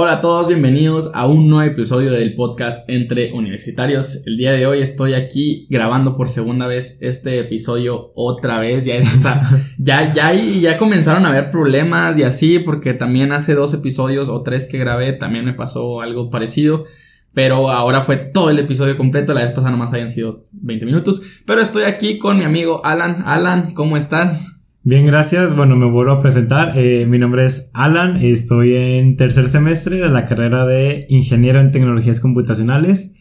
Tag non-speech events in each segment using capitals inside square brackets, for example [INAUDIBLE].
Hola a todos, bienvenidos a un nuevo episodio del podcast Entre Universitarios. El día de hoy estoy aquí grabando por segunda vez este episodio otra vez. Ya, es, [LAUGHS] ya, ya, ya comenzaron a haber problemas y así, porque también hace dos episodios o tres que grabé también me pasó algo parecido. Pero ahora fue todo el episodio completo. La vez pasada nomás habían sido 20 minutos. Pero estoy aquí con mi amigo Alan. Alan, ¿cómo estás? Bien, gracias. Bueno, me vuelvo a presentar. Eh, mi nombre es Alan. Estoy en tercer semestre de la carrera de Ingeniero en Tecnologías Computacionales,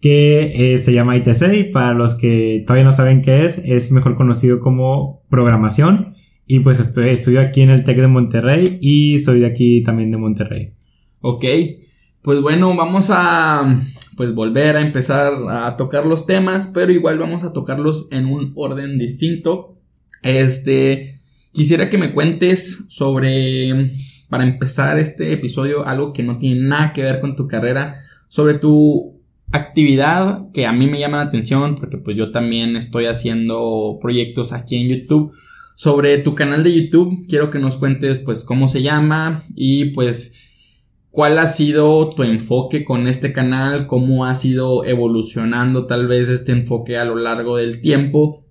que eh, se llama ITC. Y para los que todavía no saben qué es, es mejor conocido como programación. Y pues estoy, estudio aquí en el TEC de Monterrey y soy de aquí también de Monterrey. Ok, pues bueno, vamos a pues volver a empezar a tocar los temas, pero igual vamos a tocarlos en un orden distinto. Este, quisiera que me cuentes sobre, para empezar este episodio, algo que no tiene nada que ver con tu carrera, sobre tu actividad que a mí me llama la atención, porque pues yo también estoy haciendo proyectos aquí en YouTube. Sobre tu canal de YouTube, quiero que nos cuentes pues cómo se llama y pues cuál ha sido tu enfoque con este canal, cómo ha sido evolucionando tal vez este enfoque a lo largo del tiempo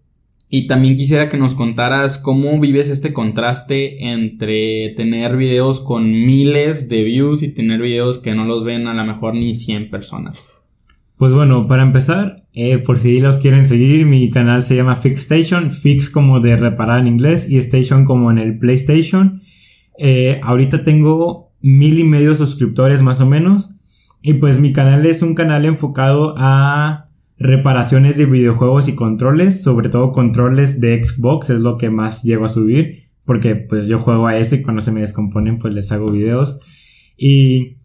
y también quisiera que nos contaras cómo vives este contraste entre tener videos con miles de views y tener videos que no los ven a lo mejor ni 100 personas. Pues bueno, para empezar, eh, por si lo quieren seguir, mi canal se llama Fix Station, Fix como de reparar en inglés y Station como en el PlayStation. Eh, ahorita tengo mil y medio suscriptores más o menos. Y pues mi canal es un canal enfocado a reparaciones de videojuegos y controles, sobre todo controles de Xbox es lo que más llego a subir, porque pues yo juego a ese y cuando se me descomponen pues les hago videos. Y,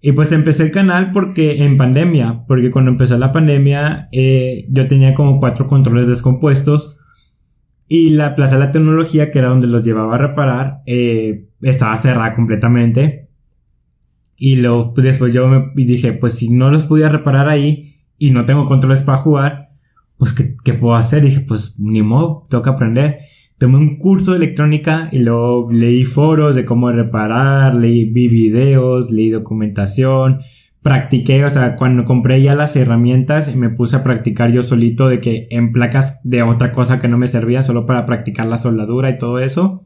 y pues empecé el canal porque en pandemia, porque cuando empezó la pandemia eh, yo tenía como cuatro controles descompuestos y la Plaza de la Tecnología, que era donde los llevaba a reparar, eh, estaba cerrada completamente. Y luego pues, después yo me dije, pues si no los podía reparar ahí, y no tengo controles para jugar, pues ¿qué, ¿qué, puedo hacer? Y dije, pues ni modo, tengo que aprender. Tomé un curso de electrónica y luego leí foros de cómo reparar, leí, vi videos, leí documentación, practiqué, o sea, cuando compré ya las herramientas me puse a practicar yo solito de que en placas de otra cosa que no me servían solo para practicar la soldadura y todo eso.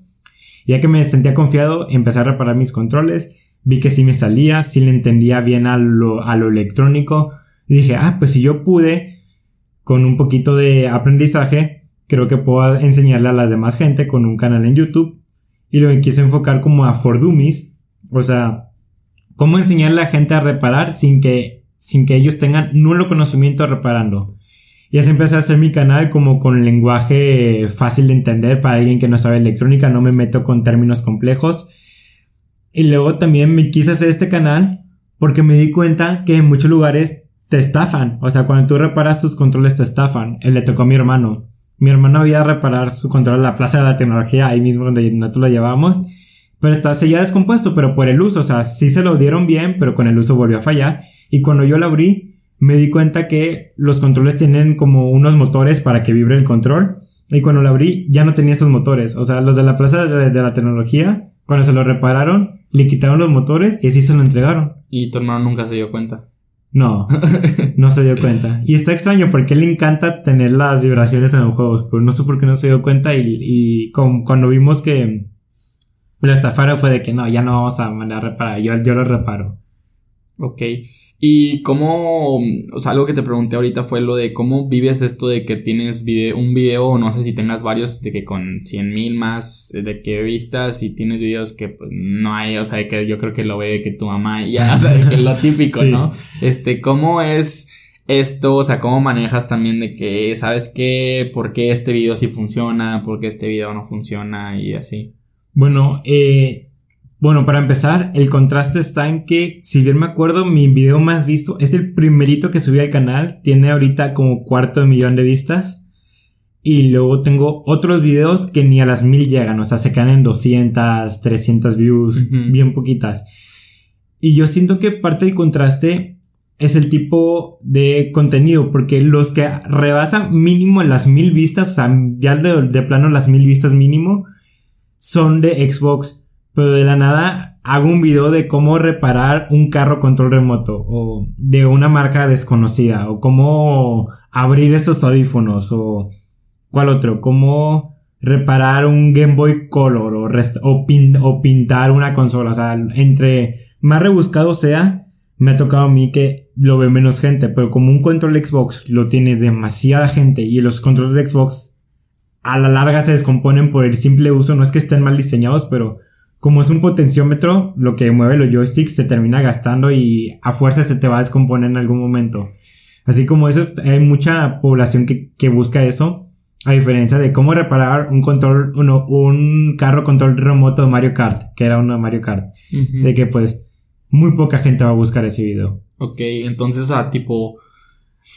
Ya que me sentía confiado, empecé a reparar mis controles, vi que sí me salía, sí le entendía bien a lo, a lo electrónico, y dije, ah, pues si yo pude, con un poquito de aprendizaje, creo que puedo enseñarle a las demás gente con un canal en YouTube. Y lo quise enfocar como a For Dummies. O sea, cómo enseñarle a la gente a reparar sin que, sin que ellos tengan nulo conocimiento reparando. Y así empecé a hacer mi canal como con lenguaje fácil de entender para alguien que no sabe electrónica, no me meto con términos complejos. Y luego también me quise hacer este canal porque me di cuenta que en muchos lugares te estafan. O sea, cuando tú reparas tus controles te estafan. Él le tocó a mi hermano. Mi hermano había reparar su control en la plaza de la tecnología, ahí mismo donde nosotros lo llevábamos. Pero está ya descompuesto, pero por el uso. O sea, sí se lo dieron bien, pero con el uso volvió a fallar. Y cuando yo lo abrí, me di cuenta que los controles tienen como unos motores para que vibre el control. Y cuando lo abrí, ya no tenía esos motores. O sea, los de la plaza de, de la tecnología, cuando se lo repararon, le quitaron los motores y así se lo entregaron. Y tu hermano nunca se dio cuenta. No, [LAUGHS] no se dio cuenta. Y está extraño porque le encanta tener las vibraciones en los juegos, pero no sé por qué no se dio cuenta y, y cuando vimos que lo estafaron fue de que no, ya no vamos a mandar a reparar, yo, yo lo reparo. Ok. Y cómo, o sea, algo que te pregunté ahorita fue lo de cómo vives esto de que tienes un video, o no sé si tengas varios, de que con 100 mil más de que vistas y tienes videos que pues, no hay, o sea, que yo creo que lo ve que tu mamá ya, [LAUGHS] o sea, que lo típico, ¿no? Este, ¿cómo es esto? O sea, ¿cómo manejas también de que, ¿sabes qué? ¿Por qué este video sí funciona? ¿Por qué este video no funciona? Y así. Bueno, eh, bueno, para empezar, el contraste está en que, si bien me acuerdo, mi video más visto es el primerito que subí al canal. Tiene ahorita como cuarto de millón de vistas. Y luego tengo otros videos que ni a las mil llegan. O sea, se quedan en 200, 300 views, bien poquitas. Y yo siento que parte del contraste es el tipo de contenido. Porque los que rebasan mínimo las mil vistas, o sea, ya de, de plano las mil vistas mínimo, son de Xbox pero de la nada hago un video de cómo reparar un carro control remoto o de una marca desconocida o cómo abrir esos audífonos o cuál otro, cómo reparar un Game Boy Color o, o, pintar una consola. O sea, entre más rebuscado sea, me ha tocado a mí que lo ve menos gente, pero como un control Xbox lo tiene demasiada gente y los controles de Xbox a la larga se descomponen por el simple uso, no es que estén mal diseñados, pero como es un potenciómetro, lo que mueve los joysticks se termina gastando y a fuerza se te va a descomponer en algún momento. Así como eso, hay mucha población que, busca eso, a diferencia de cómo reparar un control, uno, un carro control remoto de Mario Kart, que era uno de Mario Kart. De que pues muy poca gente va a buscar ese video. Ok, entonces, a tipo,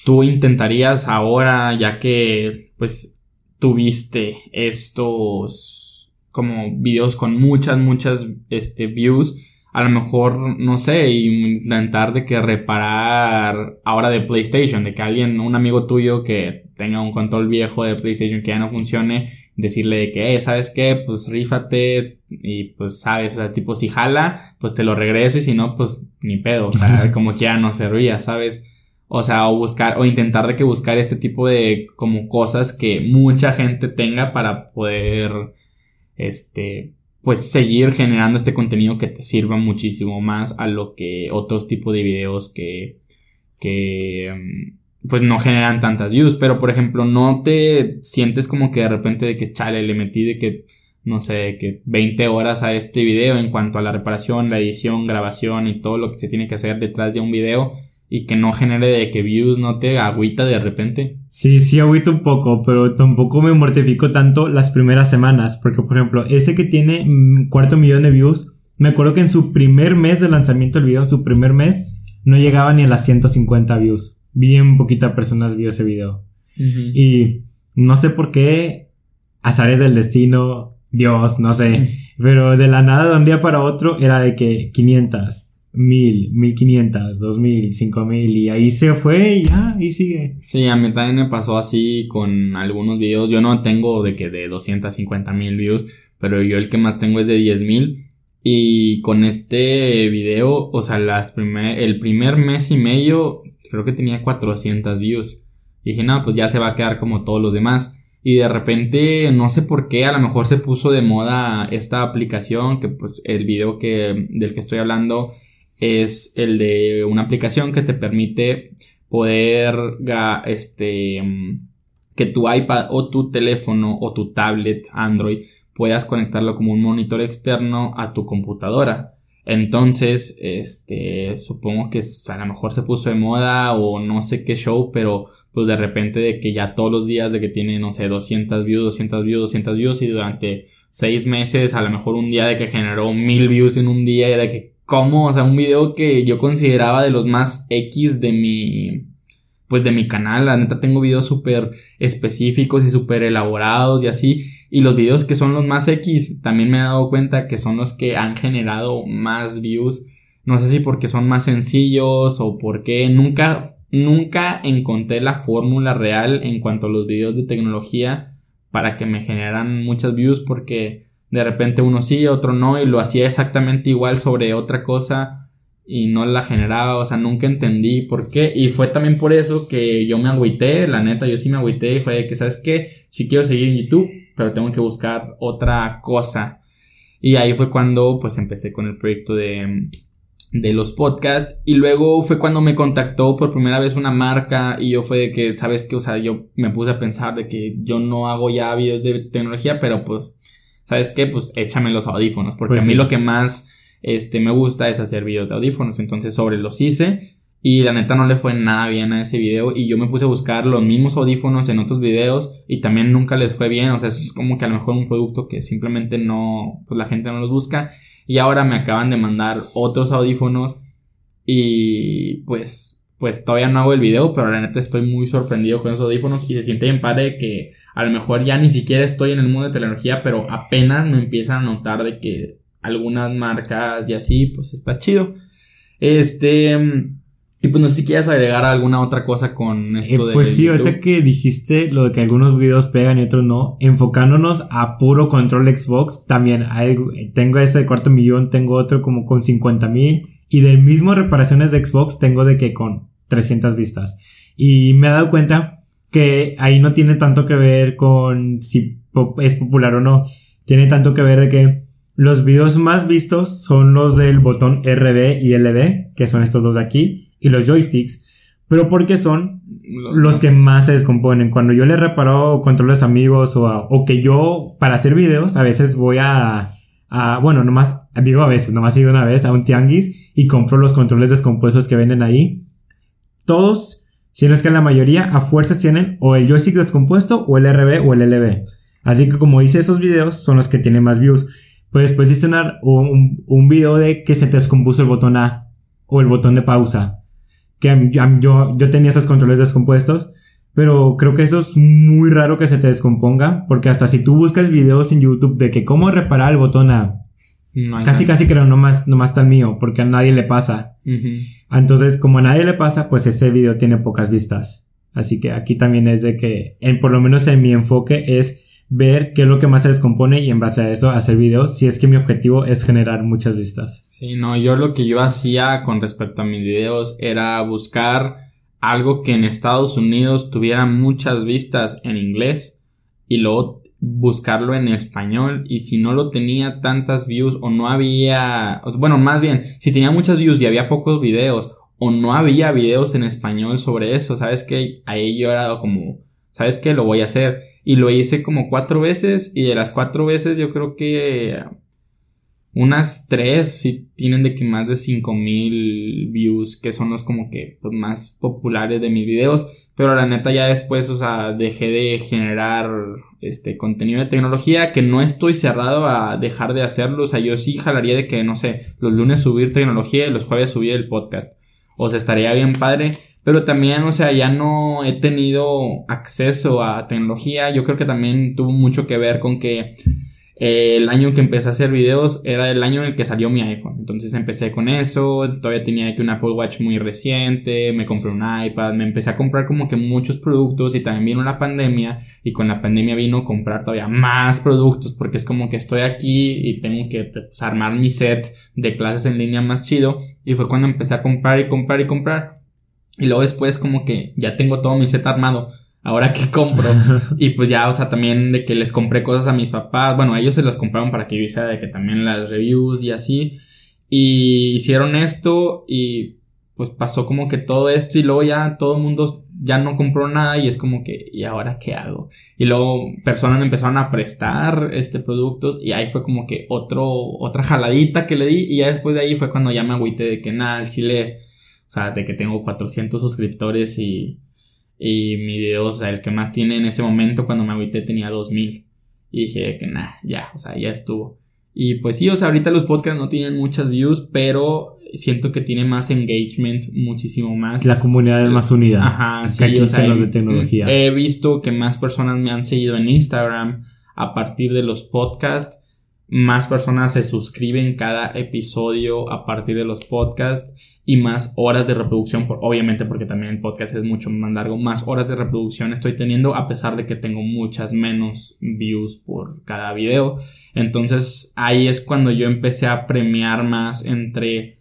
tú intentarías ahora, ya que pues tuviste estos como videos con muchas, muchas este, views, a lo mejor, no sé, intentar de que reparar ahora de PlayStation, de que alguien, un amigo tuyo que tenga un control viejo de PlayStation que ya no funcione, decirle que, eh, ¿sabes qué? Pues rífate y pues, ¿sabes? O sea, tipo, si jala, pues te lo regreso y si no, pues ni pedo, o sea, [LAUGHS] como que ya no servía, ¿sabes? O sea, o buscar, o intentar de que buscar este tipo de como cosas que mucha gente tenga para poder este, pues seguir generando este contenido que te sirva muchísimo más a lo que otros tipos de videos que, que, mm, pues no generan tantas views, pero por ejemplo, no te sientes como que de repente de que chale, le metí de que, no sé, que 20 horas a este video en cuanto a la reparación, la edición, grabación y todo lo que se tiene que hacer detrás de un video y que no genere de que views no te agüita de repente. Sí, sí agüita un poco, pero tampoco me mortifico tanto las primeras semanas, porque por ejemplo, ese que tiene mm, cuarto millón de views, me acuerdo que en su primer mes de lanzamiento del video, en su primer mes, no llegaba ni a las 150 views. Bien poquita personas vio ese video. Y no sé por qué, azares del destino, Dios, no sé, pero de la nada de un día para otro era de que 500, mil, mil quinientas, dos mil, cinco mil y ahí se fue y ya, y sigue. Sí, a mí también me pasó así con algunos videos. Yo no tengo de que de 250 mil views, pero yo el que más tengo es de 10 mil. Y con este video, o sea, las primer, el primer mes y medio, creo que tenía 400 views. Y dije, no, pues ya se va a quedar como todos los demás. Y de repente, no sé por qué, a lo mejor se puso de moda esta aplicación, que pues el video que, del que estoy hablando es el de una aplicación que te permite poder este que tu iPad o tu teléfono o tu tablet Android puedas conectarlo como un monitor externo a tu computadora. Entonces, este, supongo que a lo mejor se puso de moda o no sé qué show, pero pues de repente de que ya todos los días de que tiene, no sé, 200 views, 200 views, 200 views y durante 6 meses, a lo mejor un día de que generó 1000 views en un día y de que como, o sea, un video que yo consideraba de los más X de mi, pues de mi canal. La neta tengo videos súper específicos y súper elaborados y así. Y los videos que son los más X, también me he dado cuenta que son los que han generado más views. No sé si porque son más sencillos o porque nunca, nunca encontré la fórmula real en cuanto a los videos de tecnología para que me generan muchas views porque de repente uno sí, otro no, y lo hacía exactamente igual sobre otra cosa y no la generaba, o sea, nunca entendí por qué, y fue también por eso que yo me agüité, la neta, yo sí me agüité y fue que, ¿sabes qué? Sí quiero seguir en YouTube, pero tengo que buscar otra cosa. Y ahí fue cuando pues empecé con el proyecto de, de los podcasts y luego fue cuando me contactó por primera vez una marca y yo fue de que, ¿sabes qué? O sea, yo me puse a pensar de que yo no hago ya videos de tecnología, pero pues ¿sabes qué? Pues échame los audífonos, porque pues a mí lo que más este, me gusta es hacer videos de audífonos, entonces sobre los hice y la neta no le fue nada bien a ese video y yo me puse a buscar los mismos audífonos en otros videos y también nunca les fue bien, o sea, es como que a lo mejor un producto que simplemente no, pues la gente no los busca y ahora me acaban de mandar otros audífonos y pues, pues todavía no hago el video, pero la neta estoy muy sorprendido con esos audífonos y se siente bien padre que a lo mejor ya ni siquiera estoy en el mundo de tecnología, pero apenas me empiezan a notar de que algunas marcas y así, pues está chido. Este, Y pues no sé si quieres agregar alguna otra cosa con esto Eh, de. pues sí, YouTube. ahorita que dijiste lo de que algunos videos pegan y otros no, enfocándonos a puro control Xbox, también hay, tengo ese de cuarto millón, tengo otro como con 50 mil y del mismo reparaciones de Xbox tengo de que con 300 vistas. Y me he dado cuenta que ahí no tiene tanto que ver con si es popular o no, tiene tanto que ver de que los videos más vistos son los del botón RB y LB, que son estos dos de aquí, y los joysticks, pero porque son los que más se descomponen. Cuando yo le reparo controles amigos o, a- o que yo, para hacer videos, a veces voy a, a- bueno, nomás, digo a veces, nomás he ido una vez a un tianguis y compro los controles descompuestos que venden ahí. Todos, si no es que la mayoría, a fuerzas tienen o el joystick descompuesto o el RB o el LB. Así que como hice esos videos, son los que tienen más views. Pues después hice un, video de que se te descompuso el botón A o el botón de pausa que yo, yo tenía esos controles descompuestos, pero creo que eso es muy raro que se te descomponga, porque hasta si tú buscas videos en YouTube de que cómo reparar el botón A, No casi nada. casi creo nomás, nomás tan mío, porque a nadie le pasa. Entonces, como a nadie le pasa, pues ese video tiene pocas vistas. Así que aquí también es de que, en, por lo menos en mi enfoque, es ver qué es lo que más se descompone y en base a eso hacer videos, si es que mi objetivo es generar muchas vistas. Sí, no, yo lo que yo hacía con respecto a mis videos era buscar algo que en Estados Unidos tuviera muchas vistas en inglés y luego buscarlo en español y si no lo tenía tantas views o no había, bueno, más bien, si tenía muchas views y había pocos videos o no había videos en español sobre eso, ¿sabes qué? Ahí yo era como, ¿sabes qué? Lo voy a hacer. Y lo hice como cuatro veces y de las cuatro veces yo creo que unas tres sí tienen de que más de 5000 views, que son los como que pues, más populares de mis videos. Pero la neta ya después, o sea, dejé de generar este contenido de tecnología, que no estoy cerrado a dejar de hacerlo. O sea, yo sí jalaría de que, no sé, los lunes subir tecnología y los jueves subir el podcast. O sea, estaría bien padre. Pero también, o sea, ya no he tenido acceso a tecnología. Yo creo que también tuvo mucho que ver con que eh, el año que empecé a hacer videos era el año en el que salió mi iPhone. Entonces empecé con eso. Todavía tenía que un Apple Watch muy reciente. Me compré un iPad. Me empecé a comprar como que muchos productos. Y también vino la pandemia. Y con la pandemia vino comprar todavía más productos. Porque es como que estoy aquí y tengo que pues, armar mi set de clases en línea más chido. Y fue cuando empecé a comprar y comprar y comprar. Y luego después como que ya tengo todo mi set armado. Ahora que [LAUGHS] compro. [LAUGHS] Y pues ya, o sea, también de que les compré cosas a mis papás. Bueno, ellos se las compraron para que yo hiciera de que también las reviews y así. Y hicieron esto y pues pasó como que todo esto y luego ya todo el mundo ya no compró nada y es como que, ¿y ahora qué hago? Y luego personas me empezaron a prestar este productos y ahí fue como que otro, otra jaladita que le di y ya después de ahí fue cuando ya me agüité de que nada, el chile, o sea, de que tengo 400 suscriptores y, y mi video, o sea, el que más tiene en ese momento cuando me agüité tenía 2000 y dije que nada, ya, o sea, ya estuvo. Y pues sí, o sea, ahorita los podcasts no tienen muchas views, pero siento que tiene más engagement, muchísimo más. La comunidad es más unida. Ajá, sí, aquí o sea, los de tecnología. He visto que más personas me han seguido en Instagram a partir de los podcasts. Más personas se suscriben cada episodio a partir de los podcasts y más horas de reproducción, por, obviamente porque también el podcast es mucho más largo, más horas de reproducción estoy teniendo a pesar de que tengo muchas menos views por cada video. Entonces ahí es cuando yo empecé a premiar más entre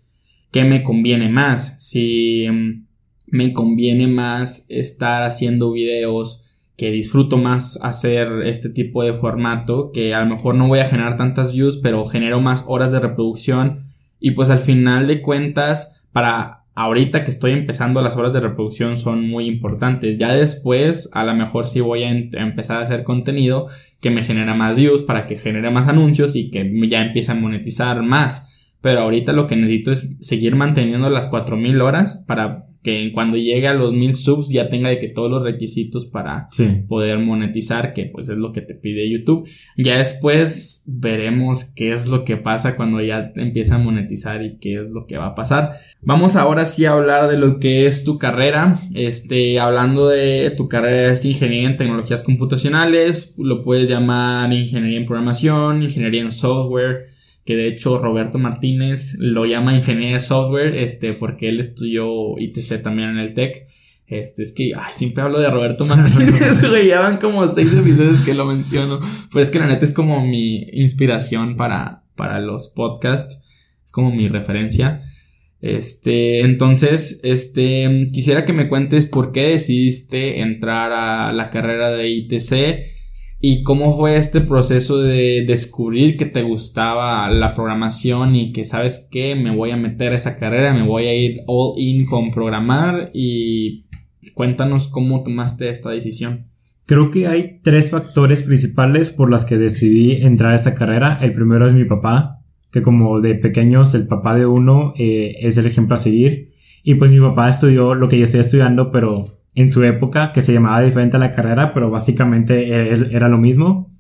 qué me conviene más. Si mm, me conviene más estar haciendo videos que disfruto más hacer este tipo de formato, que a lo mejor no voy a generar tantas views, pero genero más horas de reproducción y pues al final de cuentas, para ahorita que estoy empezando las horas de reproducción son muy importantes. Ya después, a lo mejor sí voy a, em- empezar a hacer contenido que me genera más views para que genere más anuncios y que ya empiece a monetizar más. Pero ahorita lo que necesito es seguir manteniendo las 4000 horas para que cuando llegue a los 1000 subs ya tenga de que todos los requisitos para Sí. poder monetizar, que pues es lo que te pide YouTube. Ya después veremos qué es lo que pasa cuando ya empieza a monetizar y qué es lo que va a pasar. Vamos ahora sí a hablar de lo que es tu carrera. Este, hablando de tu carrera es ingeniería en tecnologías computacionales, lo puedes llamar ingeniería en programación, ingeniería en software, que de hecho Roberto Martínez lo llama ingeniería de software, este, porque él estudió ITC también en el TEC. Este, es que, siempre hablo de Roberto Martínez, [LAUGHS] güey, ya van como seis episodios que lo menciono. Pues es que la neta es como mi inspiración para, para los podcasts, es como mi referencia. Este, entonces, este, quisiera que me cuentes por qué decidiste entrar a la carrera de ITC y cómo fue este proceso de descubrir que te gustaba la programación y que sabes que me voy a meter a esa carrera, me voy a ir all in con programar y cuéntanos cómo tomaste esta decisión. Creo que hay tres factores principales por las que decidí entrar a esa carrera. El primero es mi papá, que como de pequeños el papá de uno eh, es el ejemplo a seguir. Y pues mi papá estudió lo que yo estoy estudiando, pero en su época, que se llamaba diferente a la carrera, pero básicamente era, lo mismo.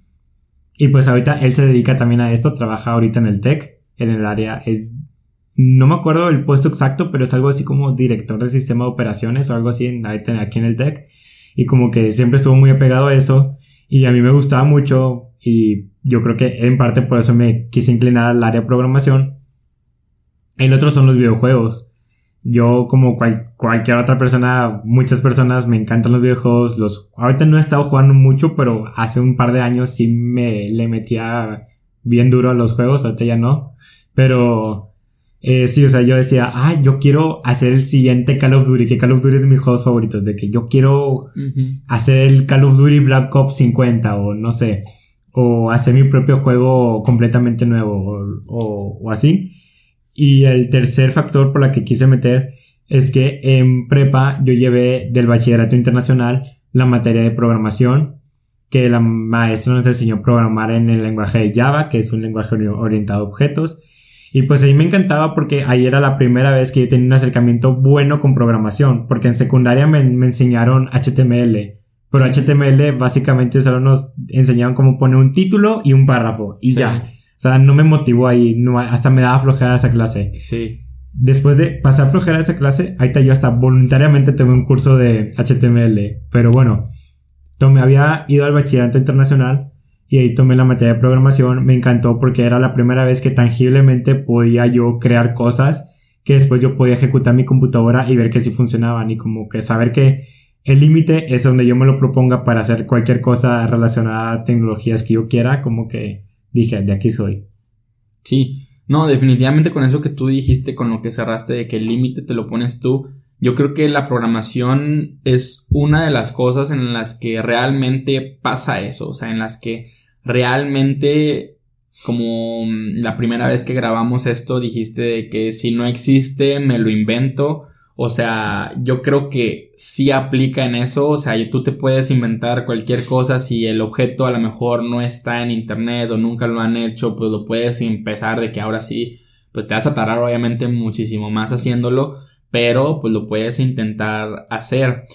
Y pues ahorita él se dedica también a esto, trabaja ahorita en el TEC, en el área, es, no me acuerdo el puesto exacto, pero es algo así como director del sistema de operaciones o algo así en, aquí en el TEC. Y como que siempre estuvo muy apegado a eso. Y a mí me gustaba mucho y yo creo que en parte por eso me quise inclinar al área de programación. El otro son los videojuegos. Yo como cualquier otra persona, muchas personas me encantan los videojuegos. Los, ahorita no he estado jugando mucho, pero hace un par de años sí me le metía bien duro a los juegos, ahorita ya no. Pero eh, sí, o sea, yo decía, ah, yo quiero hacer el siguiente Call of Duty, que Call of Duty es mi juego favorito, de que yo quiero hacer el Call of Duty Black Ops 50 o no sé o hacer mi propio juego completamente nuevo o, así. Y el tercer factor por la que quise meter es que en prepa yo llevé del bachillerato internacional la materia de programación, que la maestra nos enseñó a programar en el lenguaje de Java, que es un lenguaje orientado a objetos. Y pues ahí me encantaba porque ahí era la primera vez que yo tenía un acercamiento bueno con programación, porque en secundaria me, me enseñaron HTML, pero HTML básicamente solo nos enseñaban cómo poner un título y un párrafo y ya. O sea, no me motivó ahí, no, hasta me daba flojera esa clase. Sí. Después de pasar flojera esa clase, ahí está yo hasta voluntariamente tomé un curso de HTML. Pero bueno, tomé, había ido al bachillerato internacional y ahí tomé la materia de programación. Me encantó porque era la primera vez que tangiblemente podía yo crear cosas que después yo podía ejecutar mi computadora y ver que sí funcionaban y como que saber que el límite es donde yo me lo proponga para hacer cualquier cosa relacionada a tecnologías que yo quiera, como que dije, de aquí soy. Sí, no, definitivamente con eso que tú dijiste, con lo que cerraste de que el límite te lo pones tú, yo creo que la programación es una de las cosas en las que realmente pasa eso, o sea, en las que realmente como la primera vez que grabamos esto dijiste de que si no existe me lo invento o sea, yo creo que sí aplica en eso. O sea, tú te puedes inventar cualquier cosa si el objeto a lo mejor no está en internet o nunca lo han hecho, pues lo puedes empezar de que ahora sí, pues te vas a tardar obviamente muchísimo más haciéndolo, pero pues lo puedes intentar hacer.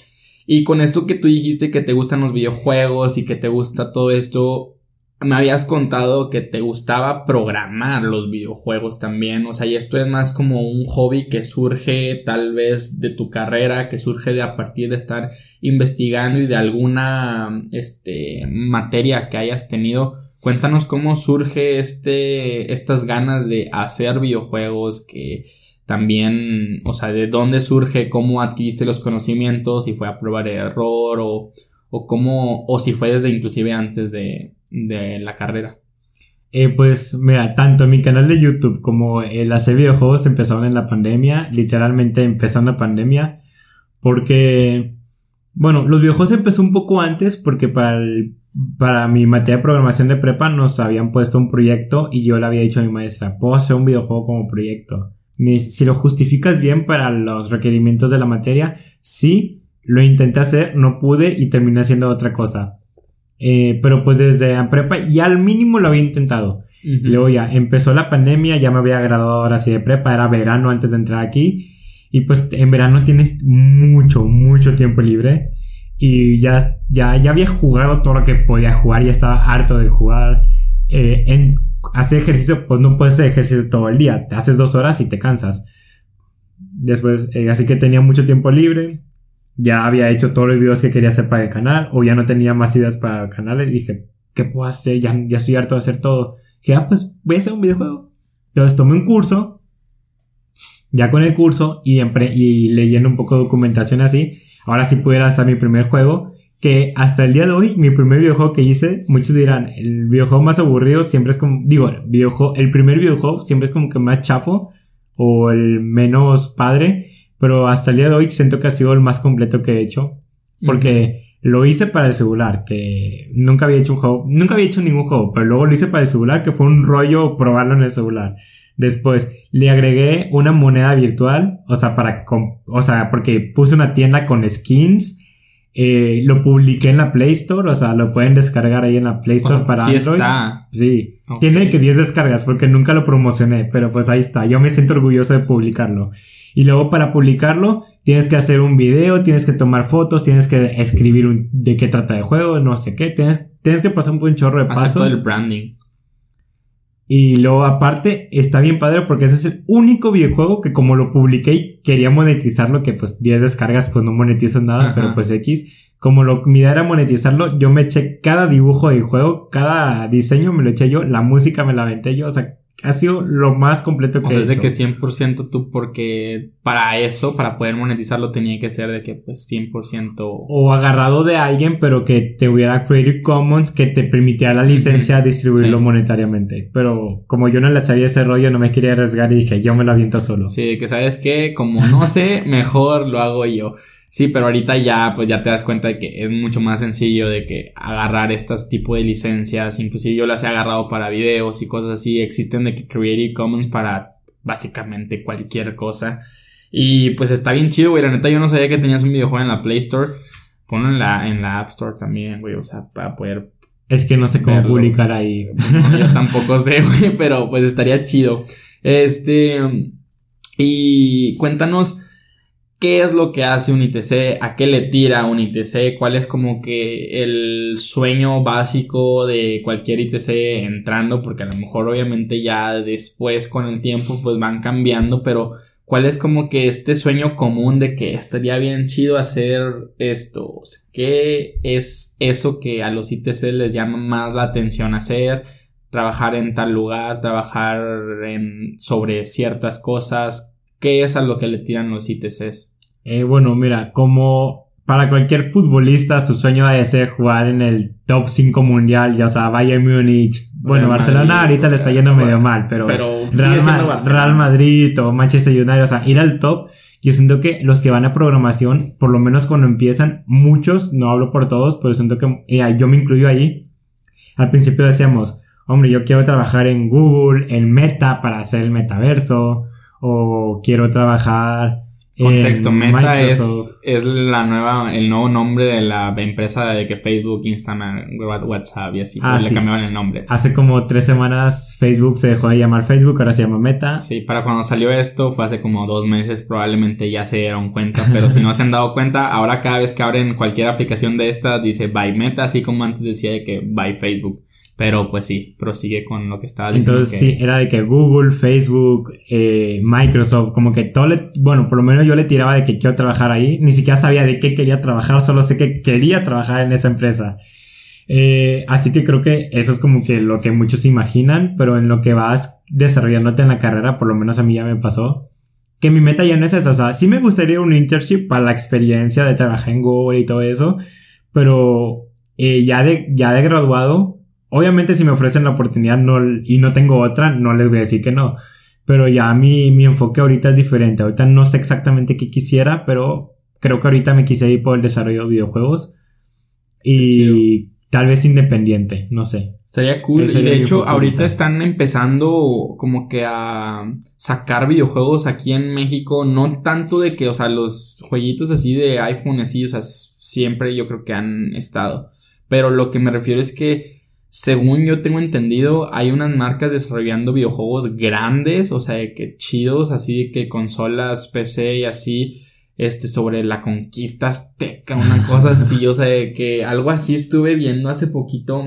Y con esto que tú dijiste que te gustan los videojuegos y que te gusta todo esto, me habías contado que te gustaba programar los videojuegos también, o sea, y esto es más como un hobby que surge tal vez de tu carrera, que surge de a partir de estar investigando y de alguna este materia que hayas tenido. Cuéntanos cómo surge este estas ganas de hacer videojuegos que también, o sea, de dónde surge, cómo adquiriste los conocimientos, si fue a probar error o o cómo o si fue desde inclusive antes de de la carrera? Eh, pues mira, tanto mi canal de YouTube como el hacer videojuegos empezaron en la pandemia, literalmente empezó en la pandemia, porque, bueno, los videojuegos empezó un poco antes porque para, para mi materia de programación de prepa nos habían puesto un proyecto y yo le había dicho a mi maestra, puedo hacer un videojuego como proyecto. si lo justificas bien para los requerimientos de la materia, sí, lo intenté hacer, no pude y terminé haciendo otra cosa. Eh, pero pues desde la prepa ya al mínimo lo había intentado. Luego ya empezó la pandemia, ya me había graduado ahora sí de prepa, era verano antes de entrar aquí. Y pues en verano tienes mucho, mucho tiempo libre. Y ya, ya, ya había jugado todo lo que podía jugar, ya estaba harto de jugar. Eh, en hacer ejercicio, pues no puedes hacer ejercicio todo el día, te haces dos horas y te cansas. Después, eh, así que tenía mucho tiempo libre ya había hecho todos los videos que quería hacer para el canal o ya no tenía más ideas para el canal dije, ¿qué puedo hacer? Ya, ya estoy harto de hacer todo. Dije, ah, pues voy a hacer un videojuego. Entonces tomé un curso, ya con el curso y, y leyendo un poco de documentación así, ahora sí pude lanzar mi primer juego, que hasta el día de hoy, mi primer videojuego que hice, muchos dirán, el videojuego más aburrido siempre es como, digo, el, videojuego, el primer videojuego siempre es como que más chafo o el menos padre, pero hasta el día de hoy siento que ha sido el más completo que he hecho, porque lo hice para el celular, que nunca había hecho un juego, nunca había hecho ningún juego, pero luego lo hice para el celular, que fue un rollo probarlo en el celular. Después le agregué una moneda virtual, o sea, para, o sea, porque puse una tienda con skins. Eh, lo publiqué en la Play Store, o sea, lo pueden descargar ahí en la Play Store para sí Android. Está. Sí, tiene que 10 descargas porque nunca lo promocioné, pero pues ahí está. Yo me siento orgulloso de publicarlo. Y luego para publicarlo tienes que hacer un video, tienes que tomar fotos, tienes que escribir un, de qué trata el juego, no sé qué, tienes, tienes que pasar un buen chorro de pasos. todo el branding. Y luego aparte está bien padre porque ese es el único videojuego que como lo publiqué y quería monetizarlo, que pues 10 descargas pues no monetizan nada, pero pues X, como lo, mi idea era monetizarlo, yo me eché cada dibujo del juego, cada diseño me lo eché yo, la música me la aventé yo, o sea, ha sido lo más completo que o sea, he es de hecho. que 100% tú, porque para eso, para poder monetizarlo, tenía que ser de que pues 100%. O agarrado de alguien, pero que te hubiera Creative Commons que te permitiera la licencia de distribuirlo Sí. monetariamente. Pero como yo no le sabía ese rollo, no me quería arriesgar y dije, yo me lo aviento solo. Sí, que sabes que como no sé, mejor lo hago yo. Sí, pero ahorita ya, pues ya te das cuenta de que es mucho más sencillo de que agarrar estas tipo de licencias. Inclusive yo las he agarrado para videos y cosas así. Existen de que Creative Commons para básicamente cualquier cosa. Y pues está bien chido, güey. La neta yo no sabía que tenías un videojuego en la Play Store. Ponlo en la, en la App Store también, güey. O sea, para poder Es que no sé cómo Verlo. publicar ahí. [LAUGHS] no, yo tampoco sé, güey, pero pues estaría chido. Este. Y cuéntanos qué es lo que hace un ITC, a qué le tira un ITC, cuál es como que el sueño básico de cualquier ITC entrando, porque a lo mejor obviamente ya después con el tiempo pues van cambiando, pero cuál es como que este sueño común de que estaría bien chido hacer esto, qué es eso que a los ITC les llama más la atención hacer, trabajar en tal lugar, trabajar sobre ciertas cosas, qué es a lo que le tiran los ITCs. Eh, bueno, mira, como para cualquier futbolista su sueño debe ser jugar en el top 5 mundial, ya sea Bayern Múnich. Bueno, Real Barcelona Madrid, ahorita le está yendo medio mal, pero, pero Real, Ma-. Real Madrid o Manchester United, o sea, ir al top. Yo siento que los que van a programación, por lo menos cuando empiezan, muchos, no hablo por todos, pero siento que eh, yo me incluyo ahí. Al principio decíamos, hombre, yo quiero trabajar en Google, en Meta para hacer el metaverso, o quiero trabajar Contexto, en Meta es, Microsoft. es la nueva, el nuevo nombre de la empresa de que Facebook, Instagram, WhatsApp y así, Ah, pues le sí. cambiaban el nombre. Hace como tres semanas Facebook se dejó de llamar Facebook, ahora se llama Meta. Sí, para cuando salió esto fue hace como dos meses, probablemente ya se dieron cuenta, pero si no se han dado cuenta, ahora cada vez que abren cualquier aplicación de estas dice by Meta, así como antes decía de que by Facebook. Pero pues sí, prosigue con lo que estaba diciendo. Entonces que- sí, era de que Google, Facebook, eh, Microsoft, como que todo le, bueno, por lo menos yo le tiraba de que quiero trabajar ahí, ni siquiera sabía de qué quería trabajar, solo sé que quería trabajar en esa empresa. Eh, así que creo que eso es como que lo que muchos imaginan, pero en lo que vas desarrollándote en la carrera, por lo menos a mí ya me pasó, que mi meta ya no es esa, o sea, sí me gustaría un internship para la experiencia de trabajar en Google y todo eso, pero eh, ya de, ya de graduado, obviamente si me ofrecen la oportunidad no, y no tengo otra, no les voy a decir que no. Pero ya mi, mi enfoque ahorita es diferente. Ahorita no sé exactamente qué quisiera, pero creo que ahorita me quise ir por el desarrollo de videojuegos. Y tal vez independiente, no sé. Estaría cool. Ese Y de hecho, ahorita están empezando como que a sacar videojuegos aquí en México. No tanto de que, o sea, los jueguitos así de iPhone, así, o sea, siempre yo creo que han estado. Pero lo que me refiero es que, según yo tengo entendido, hay unas marcas desarrollando videojuegos grandes, o sea, de que chidos, así que consolas, PC y así. Este, sobre la conquista azteca, una cosa [LAUGHS] así, o sea, de que algo así estuve viendo hace poquito,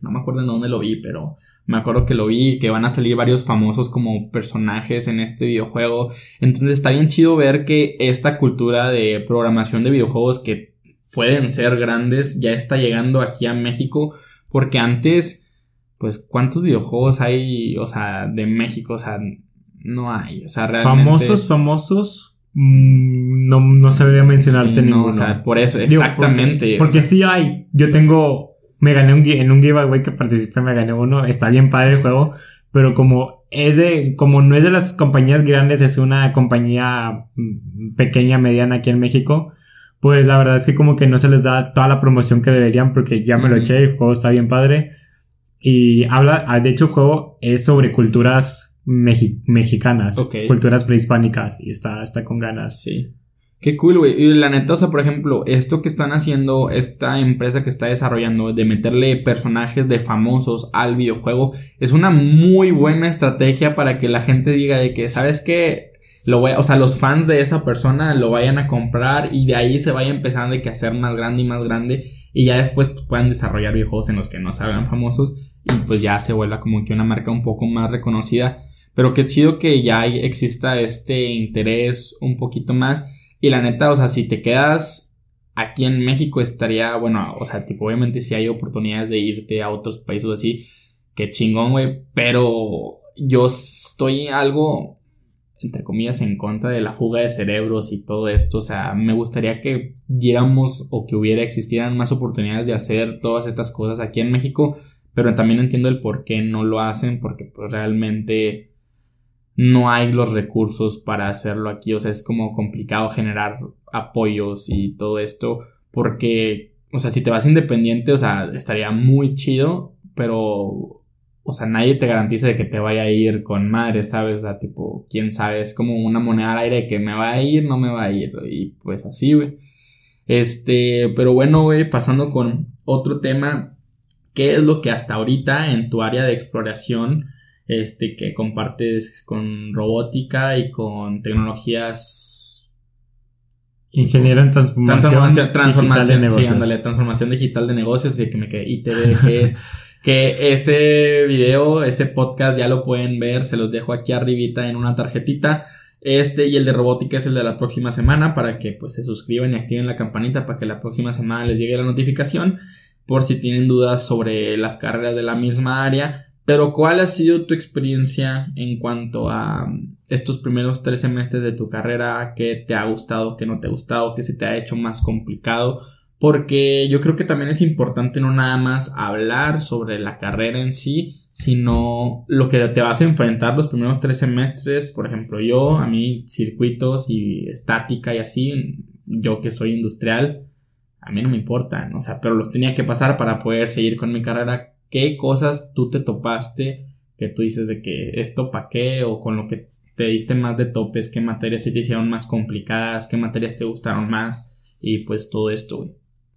no me acuerdo en dónde lo vi, pero me acuerdo que lo vi, que van a salir varios famosos como personajes en este videojuego. Entonces está bien chido ver que esta cultura de programación de videojuegos que pueden ser grandes ya está llegando aquí a México. Porque antes, pues, ¿cuántos videojuegos hay, o sea, de México? O sea, no hay, o sea, realmente... Famosos, famosos, mm, no, no sabría mencionarte Sí, no, ninguno. o sea, por eso, Digo, exactamente. Porque, sí hay. Yo tengo. Me gané un, en un giveaway que participé, me gané uno. Está bien padre el juego. Pero como es de. Como no es de las compañías grandes, es una compañía mm, pequeña, mediana aquí en México. Pues la verdad es que como que no se les da toda la promoción que deberían. Porque ya me lo eché, el juego está bien padre. Y habla. ah, De hecho, el juego es sobre culturas mexi- mexicanas. Ok. Culturas prehispánicas. Y está, está con ganas. Sí. Qué cool, güey. Y la neta, o sea, por ejemplo, esto que están haciendo esta empresa que está desarrollando de meterle personajes de famosos al videojuego es una muy buena estrategia para que la gente diga de que, ¿sabes qué? Lo a- o sea, los fans de esa persona lo vayan a comprar y de ahí se vaya empezando que hacer más grande y más grande y ya después pues, puedan desarrollar videojuegos en los que no se hagan famosos y pues ya se vuelva como que una marca un poco más reconocida. Pero qué chido que ya exista este interés un poquito más. Y la neta, o sea, si te quedas aquí en México estaría, bueno, o sea, tipo, obviamente si hay oportunidades de irte a otros países así, qué chingón, güey. Pero yo estoy algo, entre comillas, en contra de la fuga de cerebros y todo esto. O sea, me gustaría que diéramos o que hubiera, existieran más oportunidades de hacer todas estas cosas aquí en México. Pero también entiendo el por qué no lo hacen, porque pues realmente no hay los recursos para hacerlo aquí. O sea, es como complicado generar apoyos y todo esto. Porque, o sea, si te vas independiente, o sea, estaría muy chido, pero, o sea, nadie te garantiza de que te vaya a ir con madre, ¿sabes? O sea, tipo, quién sabe, es como una moneda al aire que me va a ir, no me va a ir. Y pues así, güey. Este, pero bueno, güey, pasando con otro tema. ¿Qué es lo que hasta ahorita en tu área de exploración este, que compartes con robótica y con tecnologías. Ingeniero en transformación, Transformación, digital de sí, negocios. ándale, transformación digital de negocios, y que me quedé que, [LAUGHS] que ese video, ese podcast ya lo pueden ver, se los dejo aquí arribita en una tarjetita. Este y el de robótica es el de la próxima semana para que pues se suscriban y activen la campanita para que la próxima semana les llegue la notificación por si tienen dudas sobre las carreras de la misma área. Pero ¿cuál ha sido tu experiencia en cuanto a estos primeros tres semestres de tu carrera? ¿Qué te ha gustado, qué no te ha gustado, qué se te ha hecho más complicado? Porque yo creo que también es importante no nada más hablar sobre la carrera en sí, sino lo que te vas a enfrentar los primeros tres semestres. Por ejemplo, yo, a mí, circuitos y estática y así, yo que soy industrial, a mí no me importan, o sea, pero los tenía que pasar para poder seguir con mi carrera. ¿Qué cosas tú te topaste que tú dices de que esto pa' qué o con lo que te diste más de topes, qué materias te hicieron más complicadas, qué materias te gustaron más y pues todo esto.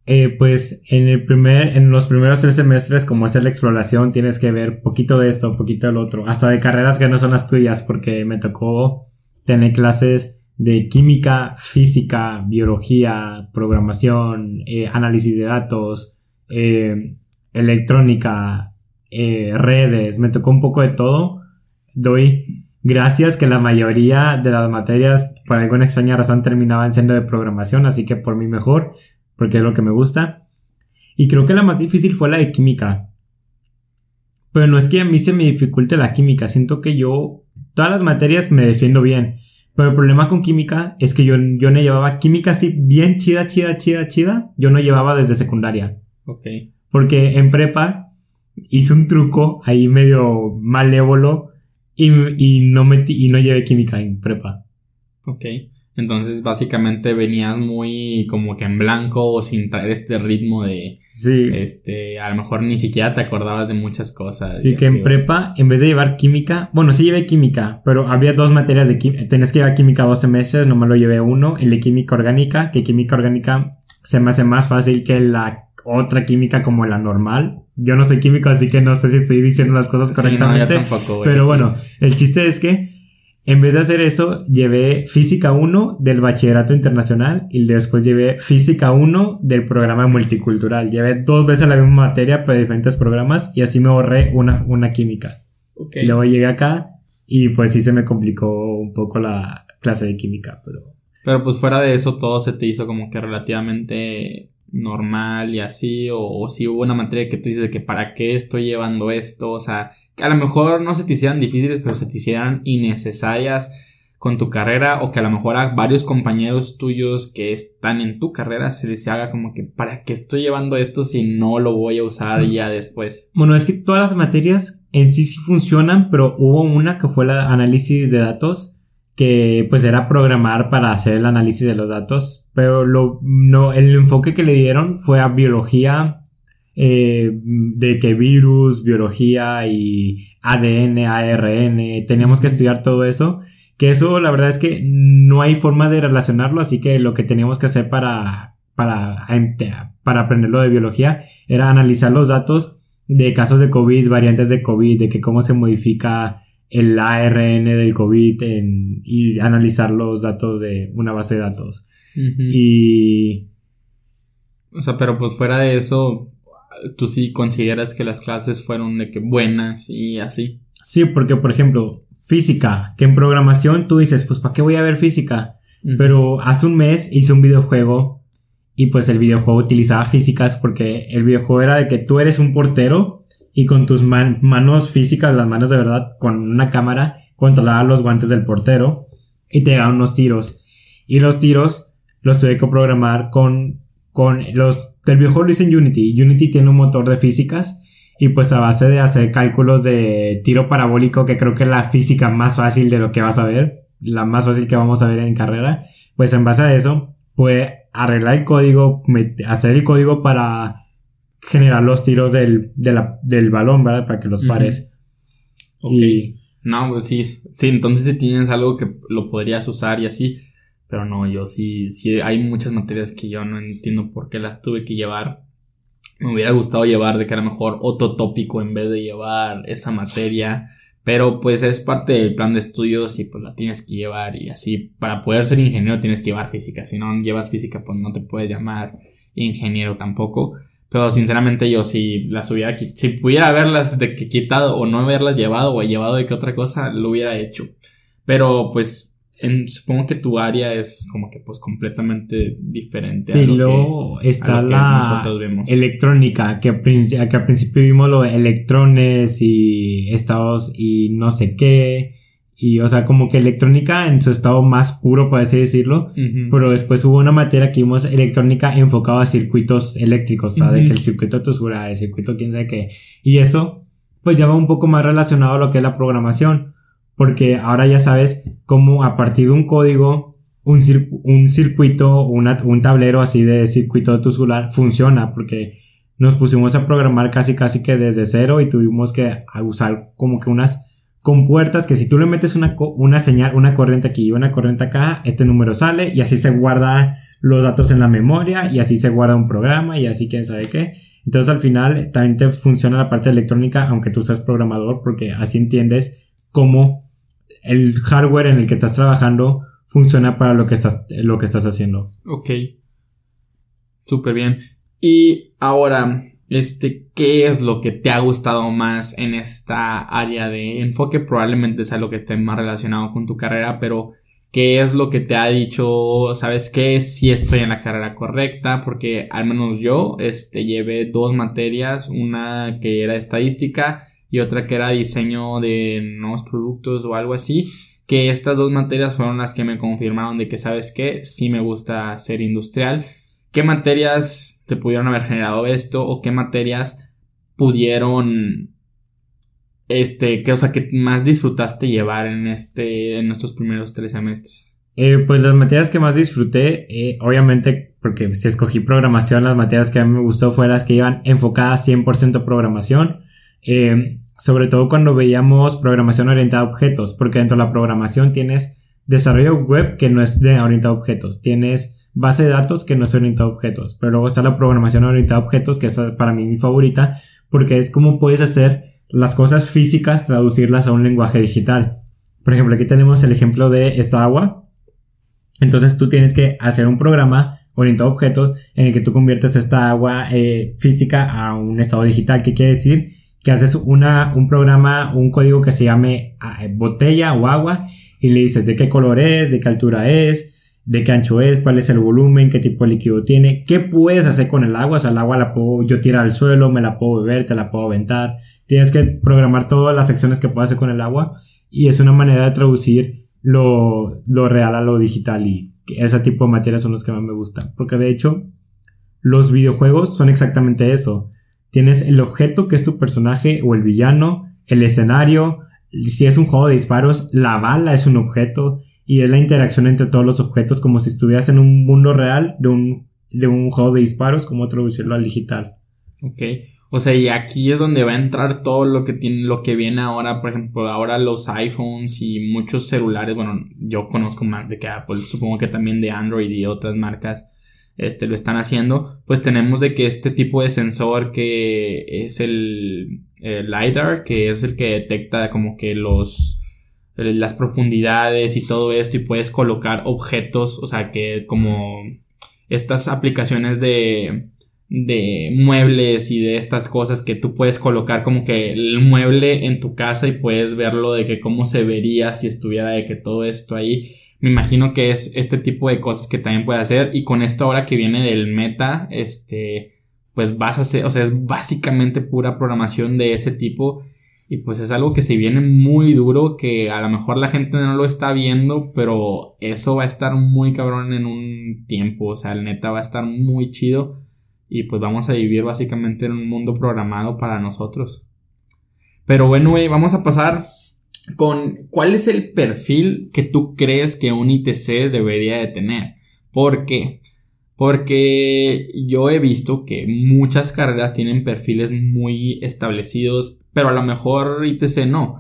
Eh, pues en el primer, en los primeros tres semestres, como hacer la exploración, tienes que ver poquito de esto, poquito del otro, hasta de carreras que no son las tuyas, porque me tocó tener clases de química, física, biología, programación, eh, análisis de datos, eh, electrónica, eh, redes, me tocó un poco de todo. Doy gracias que la mayoría de las materias, por alguna extraña razón, terminaban siendo de programación, así que por mí mejor, porque es lo que me gusta. Y creo que la más difícil fue la de química. Pero no es que a mí se me dificulte la química, siento que yo, todas las materias me defiendo bien. Pero el problema con química es que yo, yo no llevaba química así bien chida, chida, chida, chida. Yo no llevaba desde secundaria. Ok. Porque en prepa hice un truco ahí medio malévolo y, y no metí, y no llevé química en prepa. Ok. Entonces, básicamente venías muy como que en blanco o sin traer este ritmo de, Sí. este, a lo mejor ni siquiera te acordabas de muchas cosas. Así y que en prepa, en vez de llevar química, bueno, sí llevé química, pero había dos materias de química. Tenés que llevar química dos semestres, nomás lo llevé uno, el de química orgánica, que química orgánica se me hace más fácil que la otra química como la normal. Yo no soy químico, así que no sé si estoy diciendo las cosas Sí, no, yo correctamente. tampoco, güey. pero bueno, el chiste es que en vez de hacer eso, llevé física 1 del bachillerato internacional y después llevé física 1 del programa multicultural. Llevé dos veces la misma materia, pero diferentes programas y así me ahorré una, una química. Ok. Y luego llegué acá y pues sí se me complicó un poco la clase de química, pero Pero pues fuera de eso, todo se te hizo como que relativamente normal y así, o, si hubo una materia que tú dices de que para qué estoy llevando esto, o sea, que a lo mejor no se te hicieran difíciles, pero se te hicieran innecesarias con tu carrera o que a lo mejor a varios compañeros tuyos que están en tu carrera se les haga como que para qué estoy llevando esto si no lo voy a usar ya después. Bueno, es que todas las materias en sí sí funcionan, pero hubo una que fue el análisis de datos que pues era programar para hacer el análisis de los datos, pero lo, no, el enfoque que le dieron fue a biología, eh, de que virus, biología y ADN, ARN, teníamos que estudiar todo eso, que eso la verdad es que no hay forma de relacionarlo, así que lo que teníamos que hacer para, para, para aprenderlo de biología era analizar los datos de casos de COVID, variantes de COVID, de que cómo se modifica el ARN del COVID y analizar los datos de una base de datos. Y... O sea, pero pues fuera de eso, tú sí consideras que las clases fueron de que buenas y así. Sí, porque por ejemplo, física, que en programación tú dices, pues ¿para qué voy a ver física? Pero hace un mes hice un videojuego y pues el videojuego utilizaba físicas porque el videojuego era de que tú eres un portero y con tus manos físicas, las manos de verdad, con una cámara, controlaba los guantes del portero y te daban unos tiros. Y los tiros los tuve que programar con, con los, del viejo lo hice en Unity. Unity tiene un motor de físicas y pues a base de hacer cálculos de tiro parabólico, que creo que es la física más fácil de lo que vas a ver, la más fácil que vamos a ver en carrera, pues en base a eso, puede arreglar el código, hacer el código para generar los tiros del, del balón, ¿verdad? Para que los pares. Y... No, pues sí. Sí, entonces si tienes algo que lo podrías usar y así. Pero no, yo sí, sí, hay muchas materias que yo no entiendo por qué las tuve que llevar. Me hubiera gustado llevar de que a lo mejor otro tópico en vez de llevar esa materia. Pero pues es parte del plan de estudios y pues la tienes que llevar y así. Para poder ser ingeniero tienes que llevar física. Si no llevas física pues no te puedes llamar ingeniero tampoco. Pero sinceramente yo si las hubiera si pudiera haberlas de que quitado o no haberlas llevado o llevado de que otra cosa, lo hubiera hecho. Pero pues en, supongo que tu área es como que pues completamente diferente. Sí, luego está la electrónica, que, que al principio vimos lo de electrones y estados y no sé qué. Y, o sea, como que electrónica en su estado más puro, por así decirlo. Pero después hubo una materia que vimos electrónica enfocada a circuitos eléctricos, o sea, de que el circuito de tosura, el circuito quién sabe qué. Y eso, pues ya va un poco más relacionado a lo que es la programación. Porque ahora ya sabes cómo a partir de un código, un, un circuito, una, un tablero así de circuito tusular funciona. Porque nos pusimos a programar casi casi que desde cero y tuvimos que usar como que unas con puertas que si tú le metes una, una señal, una corriente aquí y una corriente acá, este número sale y así se guarda los datos en la memoria y así se guarda un programa y así quién sabe qué. Entonces al final también te funciona la parte electrónica aunque tú seas programador porque así entiendes cómo el hardware en el que estás trabajando funciona para lo que estás, lo que estás haciendo. Ok. Súper bien. Y ahora, este, ¿qué es lo que te ha gustado más en esta área de enfoque? Probablemente sea lo que esté más relacionado con tu carrera, pero ¿qué es lo que te ha dicho? ¿Sabes qué? Si estoy en la carrera correcta, porque al menos yo, este, llevé dos materias, una que era estadística y otra que era diseño de nuevos productos o algo así, que estas dos materias fueron las que me confirmaron de que, ¿sabes qué? Sí me gusta ser industrial. ¿Qué materias te pudieron haber generado esto o qué materias pudieron este, qué, o sea, que más disfrutaste llevar en este, en estos primeros tres semestres? Eh, pues las materias que más disfruté, eh, obviamente, porque si escogí programación, las materias que a mí me gustó fueron las que iban enfocadas 100% programación. Eh, sobre todo cuando veíamos programación orientada a objetos, porque dentro de la programación tienes desarrollo web que no es de orientado a objetos, tienes base de datos que no es orientada a objetos. Pero luego está la programación orientada a objetos, que es para mí mi favorita, porque es como puedes hacer las cosas físicas, traducirlas a un lenguaje digital. Por ejemplo, aquí tenemos el ejemplo de esta agua. Entonces tú tienes que hacer un programa orientado a objetos en el que tú conviertes esta agua eh, física a un estado digital. ¿Qué quiere decir? Que haces un programa, un código que se llame ah, botella o agua y le dices de qué color es, de qué altura es, de qué ancho es, cuál es el volumen, qué tipo de líquido tiene, qué puedes hacer con el agua, o sea, el agua la puedo yo tirar al suelo, me la puedo beber, te la puedo aventar, tienes que programar todas las acciones que puedes hacer con el agua y es una manera de traducir lo, lo real a lo digital y ese tipo de materias son los que más me gustan, porque de hecho los videojuegos son exactamente eso, tienes el objeto que es tu personaje o el villano, el escenario, si es un juego de disparos, la bala es un objeto, y es la interacción entre todos los objetos como si estuvieras en un mundo real de un, de un juego de disparos, como traducirlo al digital. Ok. O sea, y aquí es donde va a entrar todo lo que tiene, lo que viene ahora, por ejemplo, ahora los iPhones y muchos celulares, bueno, yo conozco más de que Apple, supongo que también de Android y otras marcas, este, lo están haciendo, pues tenemos de que este tipo de sensor que es el, LiDAR, que es el que detecta como que los, las profundidades y todo esto y puedes colocar objetos, o sea que como estas aplicaciones de, de muebles y de estas cosas que tú puedes colocar como que el mueble en tu casa y puedes verlo de que cómo se vería si estuviera de que todo esto ahí. Me imagino que es este tipo de cosas que también puede hacer y con esto ahora que viene del meta, este, pues vas a hacer, o sea, es básicamente pura programación de ese tipo y pues es algo que se viene muy duro, que a lo mejor la gente no lo está viendo, pero eso va a estar muy cabrón en un tiempo. O sea, el neta va a estar muy chido. Y pues vamos a vivir básicamente en un mundo programado para nosotros. Pero bueno, güey, vamos a pasar con cuál es el perfil que tú crees que un ITC debería de tener. ¿Por qué? Porque yo he visto que muchas carreras tienen perfiles muy establecidos pero a lo mejor ITC no,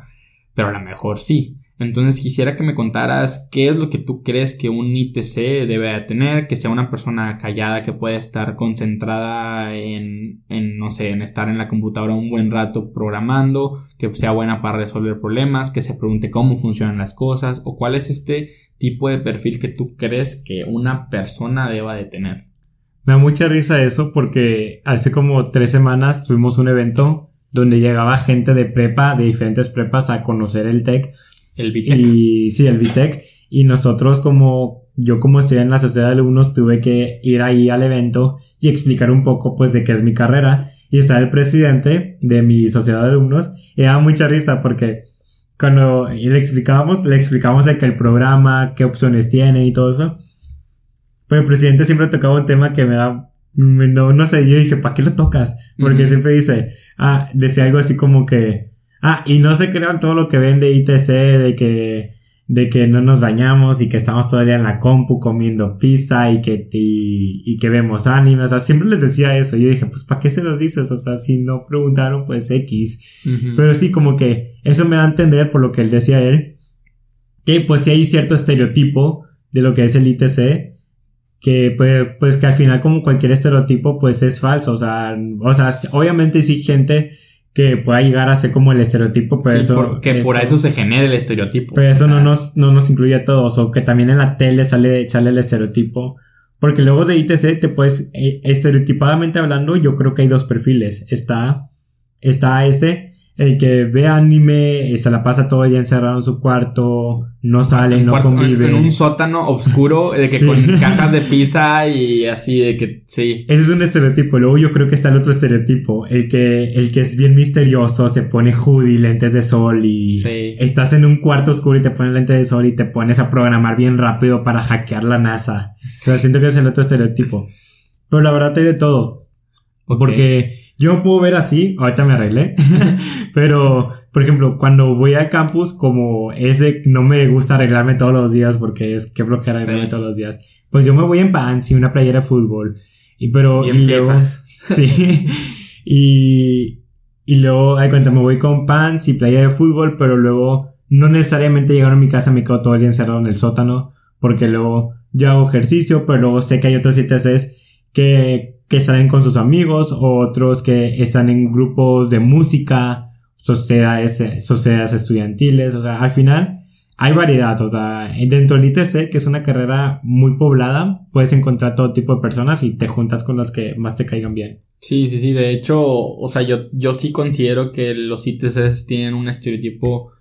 pero a lo mejor sí. Entonces quisiera que me contaras qué es lo que tú crees que un ITC debe de tener, que sea una persona callada que pueda estar concentrada en, en, no sé, en estar en la computadora un buen rato programando, que sea buena para resolver problemas, que se pregunte cómo funcionan las cosas o cuál es este tipo de perfil que tú crees que una persona deba de tener. Me da mucha risa eso porque hace como tres semanas tuvimos un evento donde llegaba gente de prepa, de diferentes prepas a conocer el TEC. El VTEC. Y sí, el VTEC. Y nosotros como, yo como estoy en la sociedad de alumnos, tuve que ir ahí al evento y explicar un poco pues de qué es mi carrera. Y está el presidente de mi sociedad de alumnos. Y daba mucha risa porque cuando le explicábamos, le explicábamos de qué el programa, qué opciones tiene y todo eso. Pero el presidente siempre tocaba un tema que me da, no, no sé, yo dije, ¿para qué lo tocas? Porque siempre dice, Ah, decía algo así como que. Ah, y no se crean todo lo que ven de ITC, de que, de que no nos bañamos y que estamos todavía en la compu comiendo pizza y que, y, que vemos anime. O sea, siempre les decía eso. Yo dije, pues, ¿para qué se los dices? O sea, si no preguntaron, pues X. Pero sí, como que eso me da a entender por lo que él decía él, que pues sí hay cierto estereotipo de lo que es el ITC que pues, pues que al final como cualquier estereotipo pues es falso, o sea, o sea, obviamente sí gente que pueda llegar a ser como el estereotipo, pero eso... que por eso se genera el estereotipo. Pero eso no nos, no nos incluye a todos, o que también en la tele sale, sale el estereotipo. Porque luego de ITC te puedes, eh, estereotipadamente hablando, yo creo que hay dos perfiles. Está, está este, el que ve anime, se la pasa todo el día encerrado en su cuarto, no sale, no convive. En un sótano oscuro, de que con [LAUGHS] cajas de pizza y así, de que sí. Ese es un estereotipo. Luego yo creo que está el otro estereotipo, el que, el que es bien misterioso, se pone hoodie, lentes de sol y estás en un cuarto oscuro y te pones lentes de sol y te pones a programar bien rápido para hackear la NASA. O sea, siento que es el otro estereotipo. Pero la verdad hay de todo. Porque yo puedo ver así, ahorita me arreglé, [LAUGHS] pero, por ejemplo, cuando voy al campus, como es de no me gusta arreglarme todos los días porque es que bloquear arreglarme todos los días, pues yo me voy en pants y una playera de fútbol. Y pero, y, luego, [LAUGHS] sí, y, y luego, hay cuenta, me voy con pants y playera de fútbol, pero luego no necesariamente llegar a mi casa me quedo todo el día encerrado en el sótano, porque luego yo hago ejercicio, pero luego sé que hay otros ITCs que que salen con sus amigos, otros que están en grupos de música, sociedades, sociedades estudiantiles, o sea, al final hay variedad, o sea, dentro del ITC, que es una carrera muy poblada, puedes encontrar todo tipo de personas y te juntas con las que más te caigan bien. Sí, sí, sí, de hecho, o sea, yo, yo sí considero que los ITCs tienen un estereotipo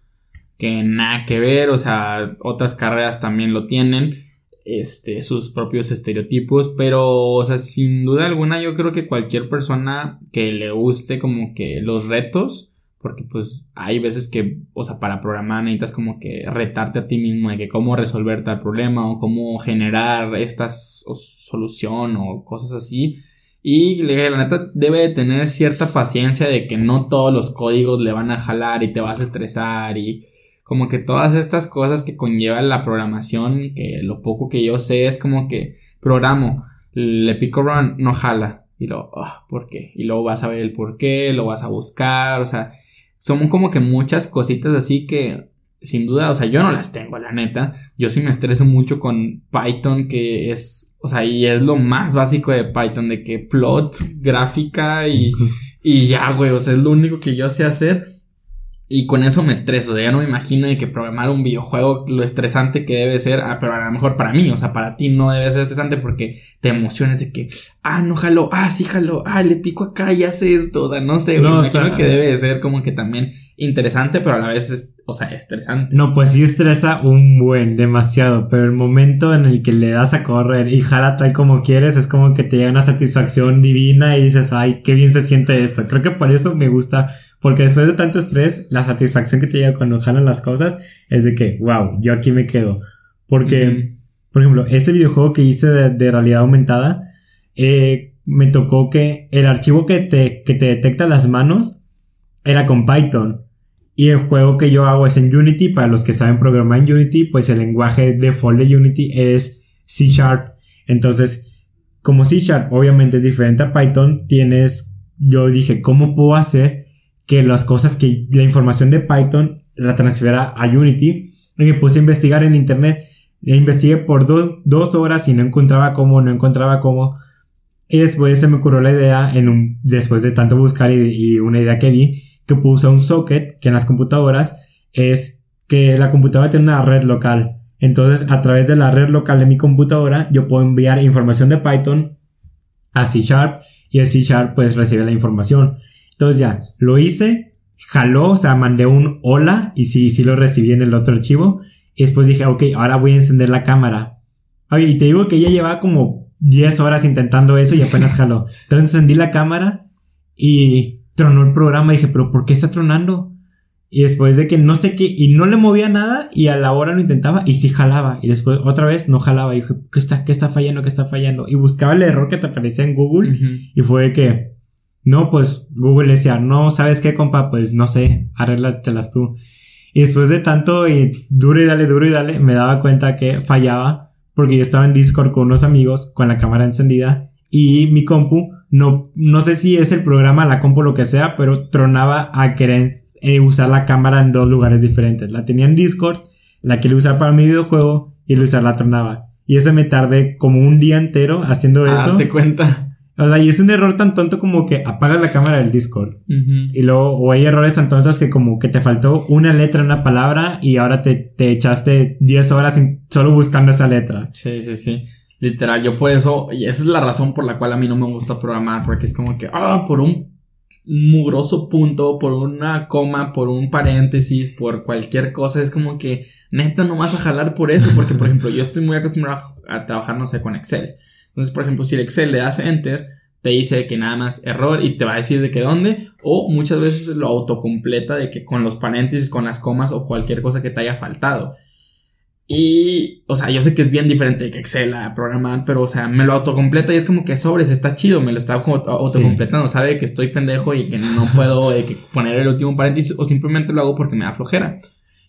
que nada que ver, o sea, otras carreras también lo tienen, este, sus propios estereotipos, pero, o sea, sin duda alguna yo creo que cualquier persona que le guste como que los retos, porque pues hay veces que, o sea, para programar necesitas como que retarte a ti mismo de que cómo resolver tal problema o cómo generar esta solución o cosas así. Y la neta debe de tener cierta paciencia de que no todos los códigos le van a jalar y te vas a estresar y como que todas estas cosas que conlleva la programación, que lo poco que yo sé es como que programo, le pico run, no jala. Y luego, ah, ¿por qué? Y luego vas a ver el por qué, lo vas a buscar, o sea, son como que muchas cositas así que sin duda, o sea, yo no las tengo, la neta. Yo sí me estreso mucho con Python, que es, o sea, y es lo más básico de Python, de que plot, gráfica y, y ya, güey, o sea, es lo único que yo sé hacer. Y con eso me estreso, o sea, ya no me imagino de que programar un videojuego, lo estresante que debe ser, ah, pero a lo mejor para mí, o sea, para ti no debe ser estresante porque te emociones de que, ah, no jalo, ah, sí jalo, ah, le pico acá y hace esto, o sea, no sé, no, me imagino que debe de ser como que también interesante, pero a la vez es, o sea, estresante. No, pues sí estresa un buen, demasiado, pero el momento en el que le das a correr y jala tal como quieres, es como que te llega una satisfacción divina y dices, ay, qué bien se siente esto. Creo que por eso me gusta porque después de tanto estrés, la satisfacción que te llega cuando jalan las cosas es de que, wow, yo aquí me quedo. Porque, por ejemplo, ese videojuego que hice de, realidad aumentada, eh, me tocó que el archivo que te, que te detecta las manos era con Python. Y el juego que yo hago es en Unity. Para los que saben programar en Unity, pues el lenguaje default de Unity es C Sharp. Entonces, como C Sharp obviamente es diferente a Python, tienes, yo dije, ¿cómo puedo hacer que las cosas que la información de Python la transfiera a Unity. Y me puse a investigar en internet. E investigué por dos horas y no encontraba cómo, no encontraba cómo. Y después se me ocurrió la idea, en un, después de tanto buscar y, una idea que vi, que puse un socket, que en las computadoras es que la computadora tiene una red local. Entonces, a través de la red local de mi computadora, yo puedo enviar información de Python a C Sharp y el C Sharp pues recibe la información. Entonces ya, lo hice, jaló, o sea, mandé un hola y sí, sí lo recibí en el otro archivo. Y después dije, ok, ahora voy a encender la cámara. Oye, y te digo que ya llevaba como 10 horas intentando eso y apenas [LAUGHS] jaló. Entonces encendí la cámara y tronó el programa. Y dije, pero ¿por qué está tronando? Y después de que no sé qué, y no le movía nada, y a la hora lo intentaba, y sí jalaba. Y después otra vez no jalaba. Y dije, ¿qué está, qué está fallando? ¿Qué está fallando? Y buscaba el error que te aparecía en Google. Y fue que no, pues Google decía, no, ¿sabes qué, compa? Pues no sé, arréglatelas tú. Y después de tanto y duro y dale, duro y dale, me daba cuenta que fallaba porque yo estaba en Discord con unos amigos con la cámara encendida y mi compu, no, no sé si es el programa, la compu, lo que sea, pero tronaba a querer eh, usar la cámara en dos lugares diferentes. La tenía en Discord, la quería usar para mi videojuego y al usar la tronaba. Y ese me tardé como un día entero haciendo ah, eso. te cuenta. O sea, y es un error tan tonto como que apagas la cámara del Discord. Y luego, o hay errores tan tontos que como que te faltó una letra una palabra y ahora te, te echaste 10 horas solo buscando esa letra. Sí, sí, sí. Literal, yo por eso, y esa es la razón por la cual a mí no me gusta programar, porque es como que, ah, por un mugroso punto, por una coma, por un paréntesis, por cualquier cosa, es como que neta no vas a jalar por eso, porque por [LAUGHS] ejemplo, yo estoy muy acostumbrado a trabajar, no sé, con Excel. Entonces, por ejemplo, si el Excel le das enter, te dice que nada más error y te va a decir de que dónde, o muchas veces lo autocompleta de que con los paréntesis, con las comas o cualquier cosa que te haya faltado. Y, o sea, yo sé que es bien diferente que Excel a programar, pero, o sea, me lo autocompleta y es como que sobres, está chido, me lo está autocompletando, sabe que estoy pendejo y que no puedo poner el último paréntesis o simplemente lo hago porque me da flojera.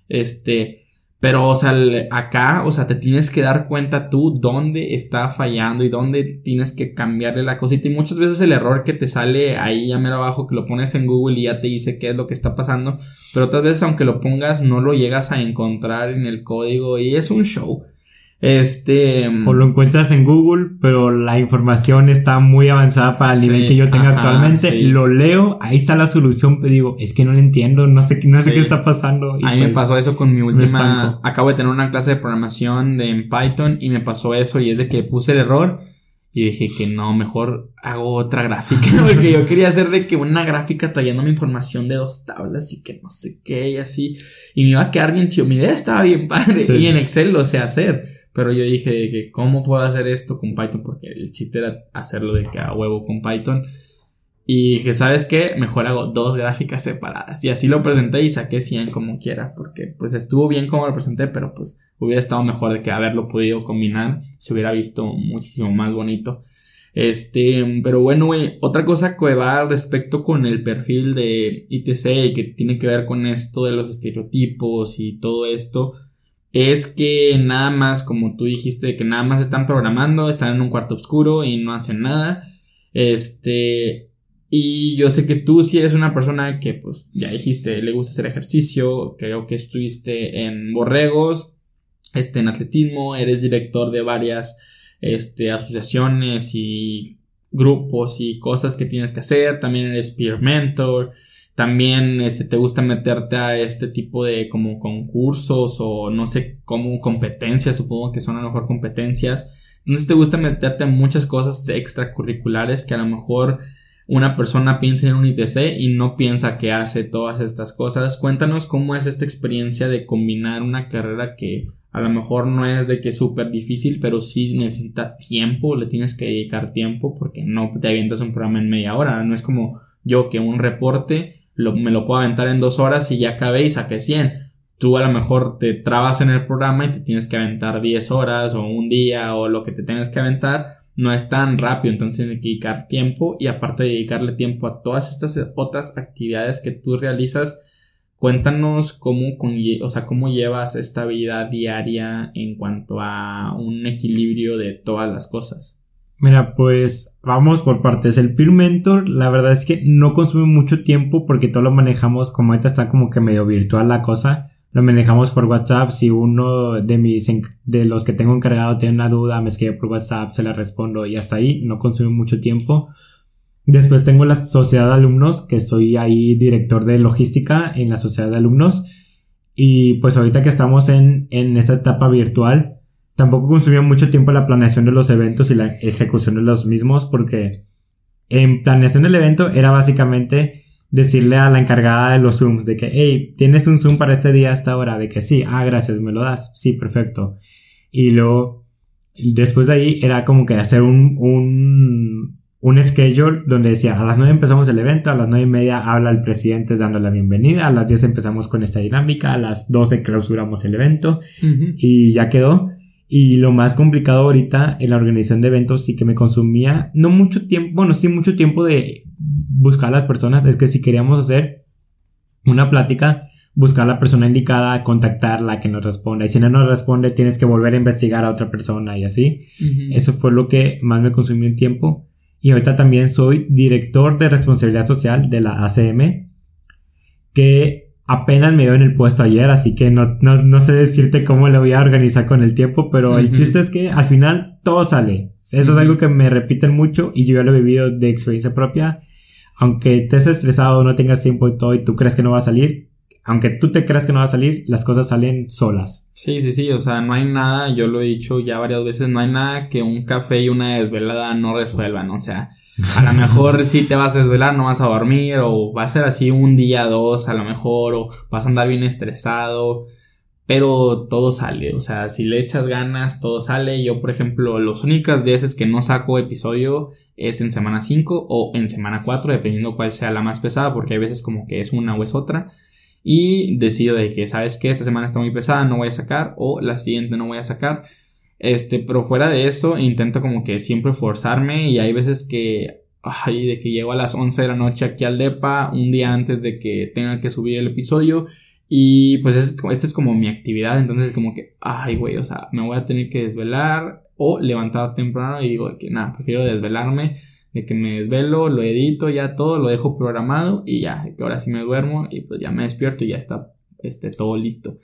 Este, pero, o sea, acá, o sea, te tienes que dar cuenta tú dónde está fallando y dónde tienes que cambiarle la cosita. Y muchas veces el error que te sale ahí ya mero abajo, que lo pones en Google y ya te dice qué es lo que está pasando. Pero otras veces, aunque lo pongas, no lo llegas a encontrar en el código y es un show. Este. O lo encuentras en Google, pero la información está muy avanzada para el nivel que yo tengo actualmente. Lo leo, ahí está la solución, pero digo, es que no lo entiendo, no sé, no sé qué está pasando. a mí me pues, pasó eso con mi última. Acabo de tener una clase de programación de, en Python y me pasó eso y es de que puse el error. Y dije que no, mejor hago otra gráfica. [LAUGHS] Porque yo quería hacer de que una gráfica trayendo mi información de dos tablas y que no sé qué y así. Y me iba a quedar bien chido. Mi idea estaba bien padre. Y en Excel lo sé hacer Pero yo dije que cómo puedo hacer esto con Python porque el chiste era hacerlo de que a huevo con Python. Y dije, ¿sabes qué? Mejor hago dos gráficas separadas. Y así lo presenté y saqué 100 como quiera. Porque pues estuvo bien como lo presenté, pero pues hubiera estado mejor de que haberlo podido combinar. Se hubiera visto muchísimo más bonito. Este, pero bueno, güey, otra cosa que va respecto con el perfil de ITC y que tiene que ver con esto de los estereotipos y todo esto, es que nada más, como tú dijiste, que nada más están programando, están en un cuarto oscuro y no hacen nada. Este, y yo sé que tú si eres una persona que, pues, ya dijiste, le gusta hacer ejercicio, creo que estuviste en borregos, este, en atletismo, eres director de varias, este, asociaciones y grupos y cosas que tienes que hacer, también eres peer mentor, también este, te gusta meterte a este tipo de como concursos o no sé cómo competencias, supongo que son a lo mejor competencias. Entonces te gusta meterte a muchas cosas extracurriculares que a lo mejor una persona piensa en un ITC y no piensa que hace todas estas cosas. Cuéntanos cómo es esta experiencia de combinar una carrera que a lo mejor no es de que es súper difícil, pero sí necesita tiempo, le tienes que dedicar tiempo porque no te avientas un programa en media hora. No es como yo que un reporte me lo puedo aventar en dos horas y ya acabé y saqué 100. Tú a lo mejor te trabas en el programa y te tienes que aventar 10 horas o un día o lo que te tengas que aventar no es tan rápido, entonces hay que dedicar tiempo y aparte de dedicarle tiempo a todas estas otras actividades que tú realizas, cuéntanos cómo, o sea, cómo llevas esta vida diaria en cuanto a un equilibrio de todas las cosas. Mira, pues vamos por partes. El Peer Mentor, la verdad es que no consume mucho tiempo porque todo lo manejamos como ahorita está como que medio virtual la cosa lo manejamos por WhatsApp. Si uno de mis de los que tengo encargado tiene una duda, me escribe por WhatsApp, se la respondo y hasta ahí, no consume mucho tiempo. Después tengo la sociedad de alumnos, que soy ahí director de logística en la sociedad de alumnos. Y pues ahorita que estamos en, en esta etapa virtual, tampoco consumió mucho tiempo la planeación de los eventos y la ejecución de los mismos, porque en planeación del evento era básicamente decirle a la encargada de los Zooms de que, hey, ¿tienes un Zoom para este día hasta ahora? De que sí, ah, gracias, me lo das. Sí, perfecto. Y luego, después de ahí, era como que hacer un, un, un schedule donde decía, a las 9 empezamos el evento, a las nueve y media habla el presidente dando la bienvenida, a las 10 empezamos con esta dinámica, a las 12 clausuramos el evento y ya quedó. Y lo más complicado ahorita en la organización de eventos sí que me consumía no mucho tiempo, bueno, sí mucho tiempo de buscar a las personas, es que si queríamos hacer una plática, buscar a la persona indicada, contactarla, que nos responda. Y si no nos responde, tienes que volver a investigar a otra persona y así. Eso fue lo que más me consumió en tiempo. Y ahorita también soy director de responsabilidad social de la ACM, que apenas me dio en el puesto ayer, así que no, no, sé decirte cómo lo voy a organizar con el tiempo, pero el chiste es que al final todo sale. Eso es algo que me repiten mucho y yo ya lo he vivido de experiencia propia. Aunque estés estresado, no tengas tiempo y todo y tú crees que no va a salir, aunque tú te creas que no va a salir, las cosas salen solas. Sí, sí, sí, o sea, no hay nada, yo lo he dicho ya varias veces, no hay nada que un café y una desvelada no resuelvan, o sea, a lo mejor si te vas a desvelar, no vas a dormir, o va a ser así un día, dos, a lo mejor, o vas a andar bien estresado, pero todo sale, o sea, si le echas ganas, todo sale. Yo, por ejemplo, los únicas veces que no saco episodio es en semana 5 o en semana 4, dependiendo cuál sea la más pesada, porque hay veces como que es una o es otra. Y decido de que, ¿sabes que Esta semana está muy pesada, no voy a sacar, o la siguiente no voy a sacar. Este, pero fuera de eso, intento como que siempre forzarme y hay veces que, ay, de que llego a las 11 de la noche aquí al DEPA, un día antes de que tenga que subir el episodio. Y pues esta es como mi actividad, entonces como que, ay, güey, o sea, me voy a tener que desvelar o levantar temprano y digo que nada, prefiero desvelarme, de que me desvelo, lo edito, ya todo, lo dejo programado y ya, que ahora sí me duermo y pues ya me despierto y ya está este, todo listo.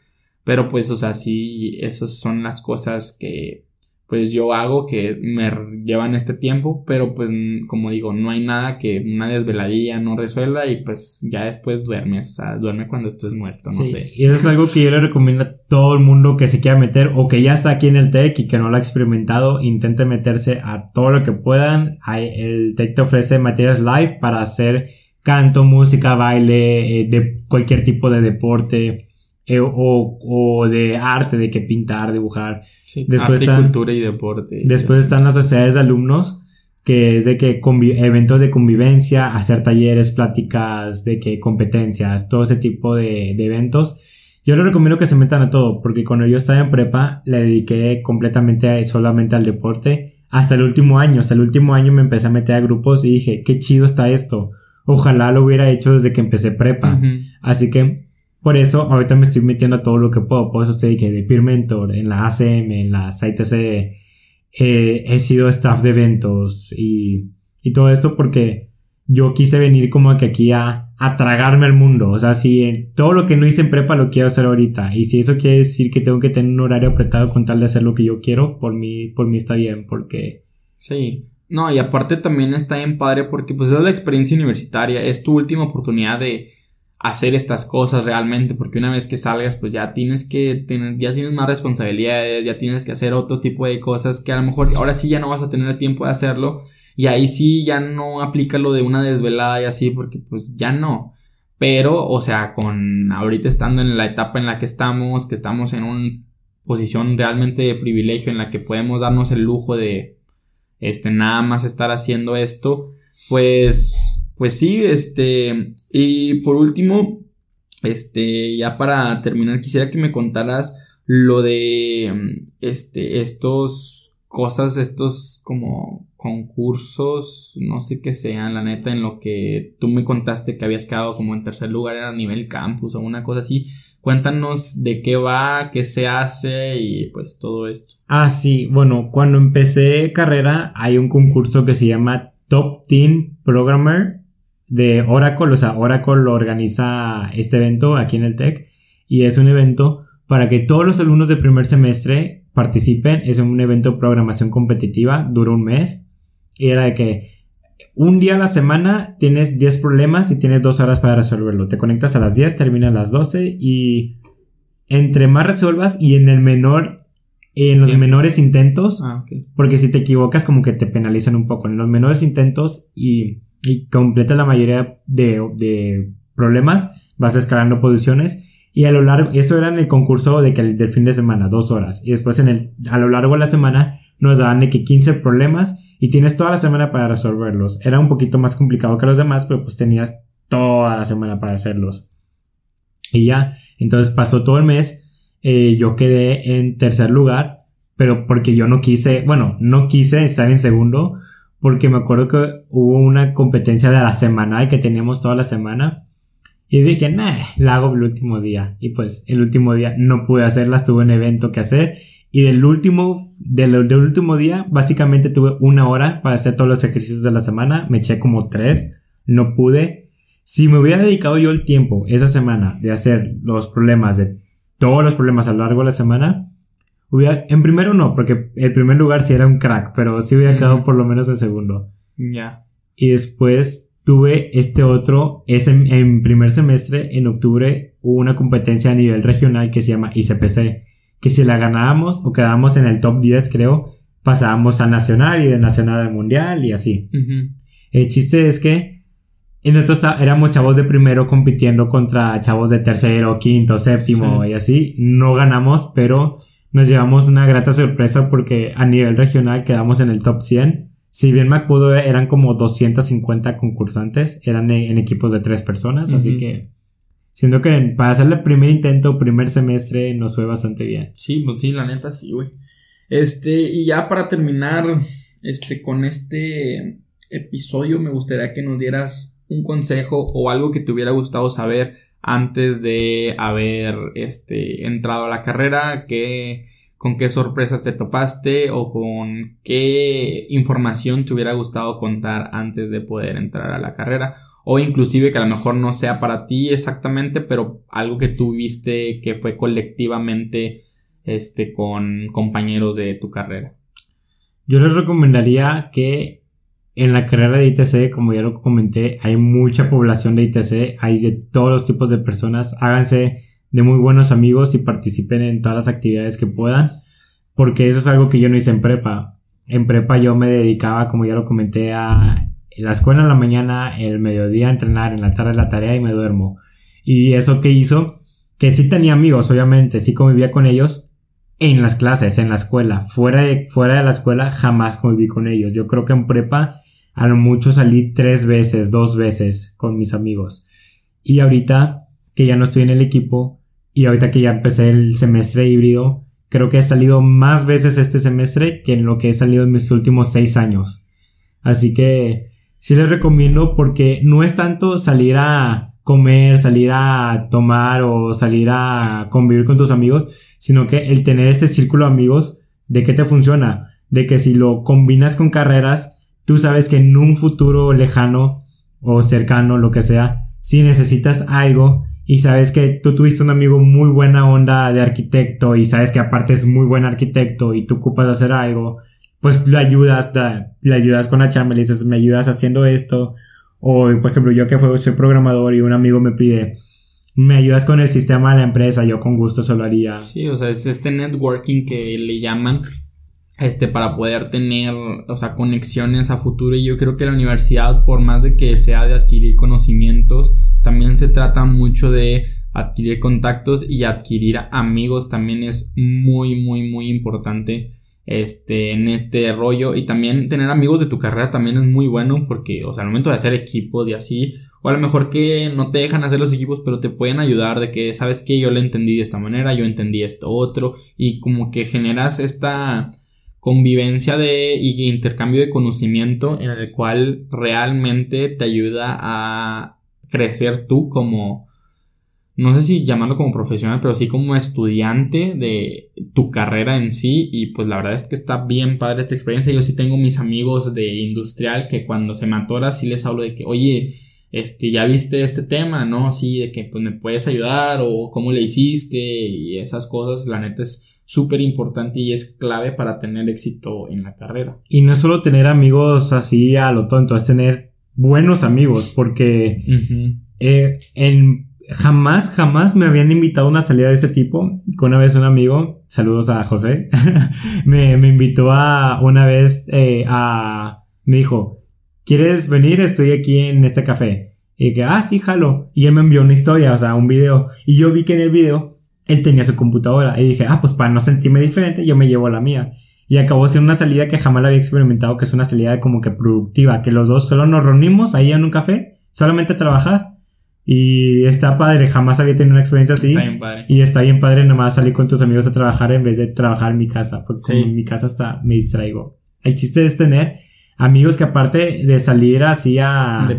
Pero pues, o sea, sí, esas son las cosas que pues yo hago que me llevan este tiempo, pero pues como digo, no hay nada que una desveladilla no resuelva y pues ya después duerme, o sea, duerme cuando estés muerto, no sé. Y eso es algo que yo le recomiendo a todo el mundo que se quiera meter o que ya está aquí en el TEC y que no lo ha experimentado, intente meterse a todo lo que puedan. El TEC te ofrece materias live para hacer canto, música, baile, eh, de cualquier tipo de deporte eh, o, o, de arte, de que pintar, dibujar. Sí, después arte, están, cultura y deporte. Después están las sociedades de alumnos, que es de que eventos de convivencia, hacer talleres, pláticas, de que competencias, todo ese tipo de, de eventos. Yo les recomiendo que se metan a todo, porque cuando yo estaba en prepa le dediqué completamente solamente al deporte. Hasta el último año, hasta el último año me empecé a meter a grupos y dije, qué chido está esto. Ojalá lo hubiera hecho desde que empecé prepa. Así que por eso ahorita me estoy metiendo a todo lo que puedo. Por eso estoy de Peer Mentor, en la ACM, en la ITC. Eh, he sido staff de eventos y, y todo esto porque yo quise venir como que aquí a, a tragarme al mundo. O sea, si todo lo que no hice en prepa lo quiero hacer ahorita. Y si eso quiere decir que tengo que tener un horario apretado con tal de hacer lo que yo quiero, por mí, por mí está bien, porque... Sí. No, y aparte también está bien padre porque pues es la experiencia universitaria, es tu última oportunidad de hacer estas cosas realmente, porque una vez que salgas pues ya tienes que tener, ya tienes más responsabilidades, ya tienes que hacer otro tipo de cosas que a lo mejor ahora sí ya no vas a tener tiempo de hacerlo y ahí sí ya no aplica lo de una desvelada y así, porque pues ya no. Pero, o sea, con ahorita estando en la etapa en la que estamos, que estamos en una posición realmente de privilegio en la que podemos darnos el lujo de, este, nada más estar haciendo esto, pues, pues sí, este, y por último, este, ya para terminar, quisiera que me contaras lo de, este, estos cosas, estos como concursos, no sé qué sean, la neta, en lo que tú me contaste que habías quedado como en tercer lugar a nivel campus o una cosa así. Cuéntanos de qué va, qué se hace y pues todo esto. Ah, sí, bueno, cuando empecé carrera hay un concurso que se llama Top Team Programmer de Oracle, o sea, Oracle organiza este evento aquí en el TEC y es un evento para que todos los alumnos de primer semestre participen. Es un evento de programación competitiva, dura un mes y era de que un día a la semana tienes 10 problemas y tienes 2 horas para resolverlo. Te conectas a las 10, termina a las 12 y entre más resuelvas y en el menor, en los menores intentos, ah, porque si te equivocas como que te penalizan un poco. En los menores intentos y, y completa la mayoría de, de, problemas, vas escalando posiciones. Y a lo largo, eso era en el concurso de que del fin de semana, dos horas. Y después en el, a lo largo de la semana nos daban de que 15 problemas y tienes toda la semana para resolverlos. Era un poquito más complicado que los demás, pero pues tenías toda la semana para hacerlos. Y ya, entonces pasó todo el mes, eh, yo quedé en tercer lugar, pero porque yo no quise, bueno, no quise estar en segundo, porque me acuerdo que hubo una competencia de la semana y que teníamos toda la semana. Y dije, nah, la hago el último día. Y pues el último día no pude hacerla, tuve un evento que hacer y del último, del, último día, básicamente tuve una hora para hacer todos los ejercicios de la semana. Me eché como tres. No pude. Si me hubiera dedicado yo el tiempo esa semana de hacer los problemas de todos los problemas a lo largo de la semana, hubiera, en primero no, porque el primer lugar sí era un crack, pero sí hubiera quedado por lo menos en segundo. Ya. Y después tuve este otro, es en, en, primer semestre, en octubre, hubo una competencia a nivel regional que se llama ICPC que si la ganábamos o quedábamos en el top 10, creo, pasábamos a nacional y de nacional al mundial y así. El chiste es que nosotros éramos chavos de primero compitiendo contra chavos de tercero, quinto, séptimo y así. No ganamos, pero nos llevamos una grata sorpresa porque a nivel regional quedamos en el top 100. Si bien me acuerdo, eran como 250 concursantes, eran en, equipos de tres personas, así que Siento que para hacer el primer intento, primer semestre, nos fue bastante bien. Sí, pues sí, la neta sí, güey. Este, y ya para terminar, este, con este episodio, me gustaría que nos dieras un consejo o algo que te hubiera gustado saber antes de haber, este, entrado a la carrera, que, con qué sorpresas te topaste o con qué información te hubiera gustado contar antes de poder entrar a la carrera o inclusive que a lo mejor no sea para ti exactamente, pero algo que tú viste que fue colectivamente este, con compañeros de tu carrera. Yo les recomendaría que en la carrera de ITC, como ya lo comenté, hay mucha población de ITC, hay de todos los tipos de personas, háganse de muy buenos amigos y participen en todas las actividades que puedan, porque eso es algo que yo no hice en prepa. En prepa yo me dedicaba, como ya lo comenté, a la escuela en la mañana, el mediodía entrenar, en la tarde la tarea y me duermo. Y eso que hizo que sí tenía amigos, obviamente, sí convivía con ellos en las clases, en la escuela. Fuera de, fuera de la escuela jamás conviví con ellos. Yo creo que en prepa a lo mucho salí tres veces, dos veces con mis amigos. Y ahorita que ya no estoy en el equipo y ahorita que ya empecé el semestre híbrido, creo que he salido más veces este semestre que en lo que he salido en mis últimos seis años. Así que sí les recomiendo porque no es tanto salir a comer, salir a tomar o salir a convivir con tus amigos, sino que el tener este círculo de amigos, ¿de qué te funciona? De que si lo combinas con carreras, tú sabes que en un futuro lejano o cercano, lo que sea, si necesitas algo y sabes que tú tuviste un amigo muy buena onda de arquitecto y sabes que aparte es muy buen arquitecto y tú ocupas de hacer algo, pues le ayudas, le ayudas con la chamba, le dices, me ayudas haciendo esto. O, por ejemplo, yo que soy programador y un amigo me pide, me ayudas con el sistema de la empresa, yo con gusto se lo haría. Sí, o sea, es este networking que le llaman este para poder tener, o sea, conexiones a futuro. Y yo creo que la universidad por más de que sea de adquirir conocimientos, también se trata mucho de adquirir contactos y adquirir amigos. También es muy muy muy importante este en este rollo. Y también tener amigos de tu carrera también es muy bueno porque o sea al momento de hacer equipos y así o a lo mejor que no te dejan hacer los equipos pero te pueden ayudar de que sabes que yo lo entendí de esta manera yo entendí esto otro. Y como que generas esta convivencia de y intercambio de conocimiento en el cual realmente te ayuda a crecer tú como no sé si llamarlo como profesional, pero sí como estudiante de tu carrera en sí. Y pues la verdad es que está bien padre esta experiencia. Yo sí tengo mis amigos de industrial que cuando se me atora sí les hablo de que, oye, este, ya viste este tema, ¿no? Sí, de que pues me puedes ayudar o cómo le hiciste y esas cosas, la neta es súper importante y es clave para tener éxito en la carrera. Y no es solo tener amigos así a lo tonto, es tener buenos amigos, porque eh, en, jamás, jamás me habían invitado a una salida de ese tipo. Que una vez un amigo, saludos a José, [LAUGHS] me, me, invitó a una vez eh, a... Me dijo, ¿quieres venir? Estoy aquí en este café. Y que, ah, sí, jalo. Y él me envió una historia, o sea, un video. Y yo vi que en el video él tenía su computadora y dije, ah, pues para no sentirme diferente, yo me llevo la mía. Y acabó siendo una salida que jamás la había experimentado, que es una salida como que productiva, que los dos solo nos reunimos ahí en un café, solamente a trabajar. Y está padre, jamás había tenido una experiencia así. Está bien padre. Y está bien padre nomás salir con tus amigos a trabajar en vez de trabajar en mi casa, porque en mi casa hasta me distraigo. El chiste es tener amigos que aparte de salir así a... De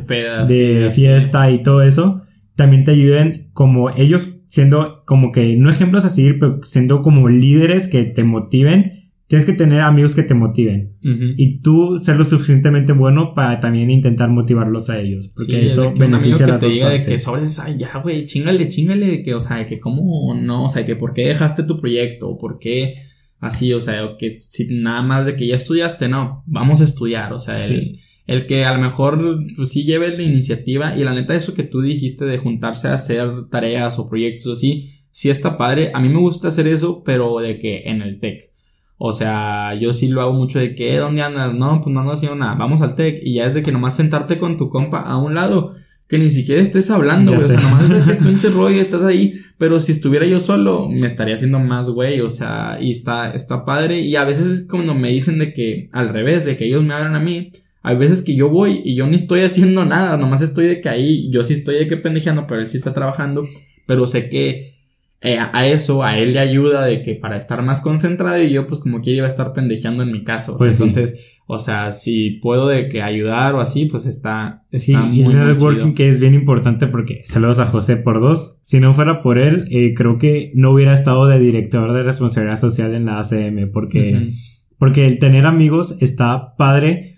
De fiesta y todo eso, también te ayuden como ellos siendo como que, no ejemplos a seguir, pero siendo como líderes que te motiven, tienes que tener amigos que te motiven. Y tú ser lo suficientemente bueno para también intentar motivarlos a ellos. Porque eso beneficia a las que te diga de que sobres, ay, ya, güey, chingale, chingale, que, o sea, que cómo no, o sea, que por qué dejaste tu proyecto, o por qué así, o sea, que si nada más de que ya estudiaste, no, vamos a estudiar, o sea, el, el que a lo mejor pues, sí lleve la iniciativa y la neta eso que tú dijiste de juntarse a hacer tareas o proyectos así, sí está padre. A mí me gusta hacer eso, pero de que en el TEC. O sea, yo sí lo hago mucho de que, eh, ¿dónde andas? No, pues no ando haciendo nada, vamos al TEC. Y ya es de que nomás sentarte con tu compa a un lado, que ni siquiera estés hablando, güey. O sea, nomás de que tú interrogas estás ahí. Pero si estuviera yo solo, me estaría haciendo más, güey. O sea, y está, está padre. Y a veces cuando me dicen de que, al revés, de que ellos me hablan a mí, hay veces que yo voy y yo ni estoy haciendo nada, nomás estoy de que ahí, yo sí estoy de que pendejeando, pero él sí está trabajando, pero sé que eh, a eso, a él le ayuda de que para estar más concentrado y yo pues como quiera iba a estar pendejeando en mi caso. Pues entonces, o sea, si puedo de que ayudar o así, pues está... sí, y el networking que es bien importante porque saludos a José por dos. Si no fuera por él, eh, creo que no hubiera estado de director de responsabilidad social en la ACM porque, porque el tener amigos está padre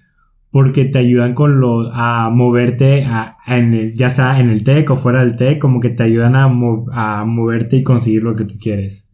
porque te ayudan con lo, a moverte a, en el, ya sea en el TEC o fuera del TEC, como que te ayudan a, a moverte y conseguir lo que tú quieres.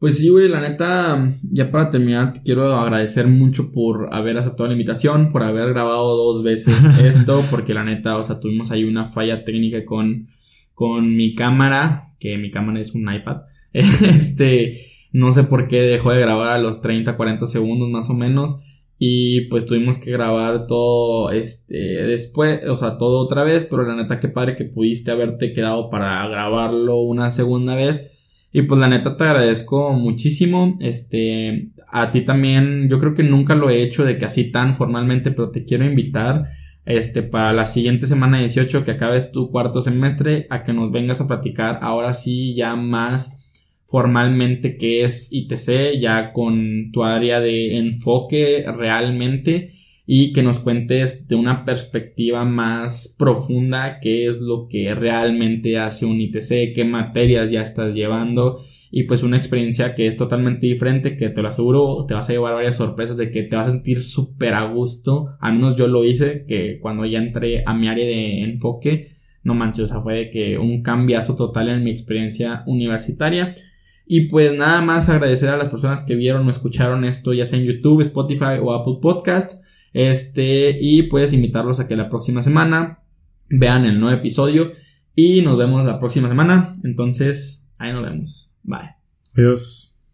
Pues sí, güey, la neta, ya para terminar, te quiero agradecer mucho por haber aceptado la invitación, por haber grabado dos veces [LAUGHS] esto, porque la neta, o sea, tuvimos ahí una falla técnica con, con mi cámara, que mi cámara es un iPad. [LAUGHS] este, no sé por qué dejó de grabar a los 30, 40 segundos más o menos. Y pues tuvimos que grabar todo este después, o sea, todo otra vez, pero la neta que padre que pudiste haberte quedado para grabarlo una segunda vez. Y pues la neta te agradezco muchísimo. Este, a ti también, yo creo que nunca lo he hecho de que así tan formalmente, pero te quiero invitar este, para la siguiente semana 18 que acabes tu cuarto semestre a que nos vengas a platicar ahora sí ya más formalmente qué es ITC, ya con tu área de enfoque realmente y que nos cuentes de una perspectiva más profunda qué es lo que realmente hace un ITC, qué materias ya estás llevando y pues una experiencia que es totalmente diferente, que te lo aseguro, te vas a llevar varias sorpresas de que te vas a sentir súper a gusto, al menos yo lo hice, que cuando ya entré a mi área de enfoque, no manches, o sea, fue de que un cambiazo total en mi experiencia universitaria. Y pues nada más agradecer a las personas que vieron o escucharon esto, ya sea en YouTube, Spotify o Apple Podcast. Este, y puedes invitarlos a que la próxima semana vean el nuevo episodio. Y nos vemos la próxima semana. Entonces, ahí nos vemos. Bye. Adiós.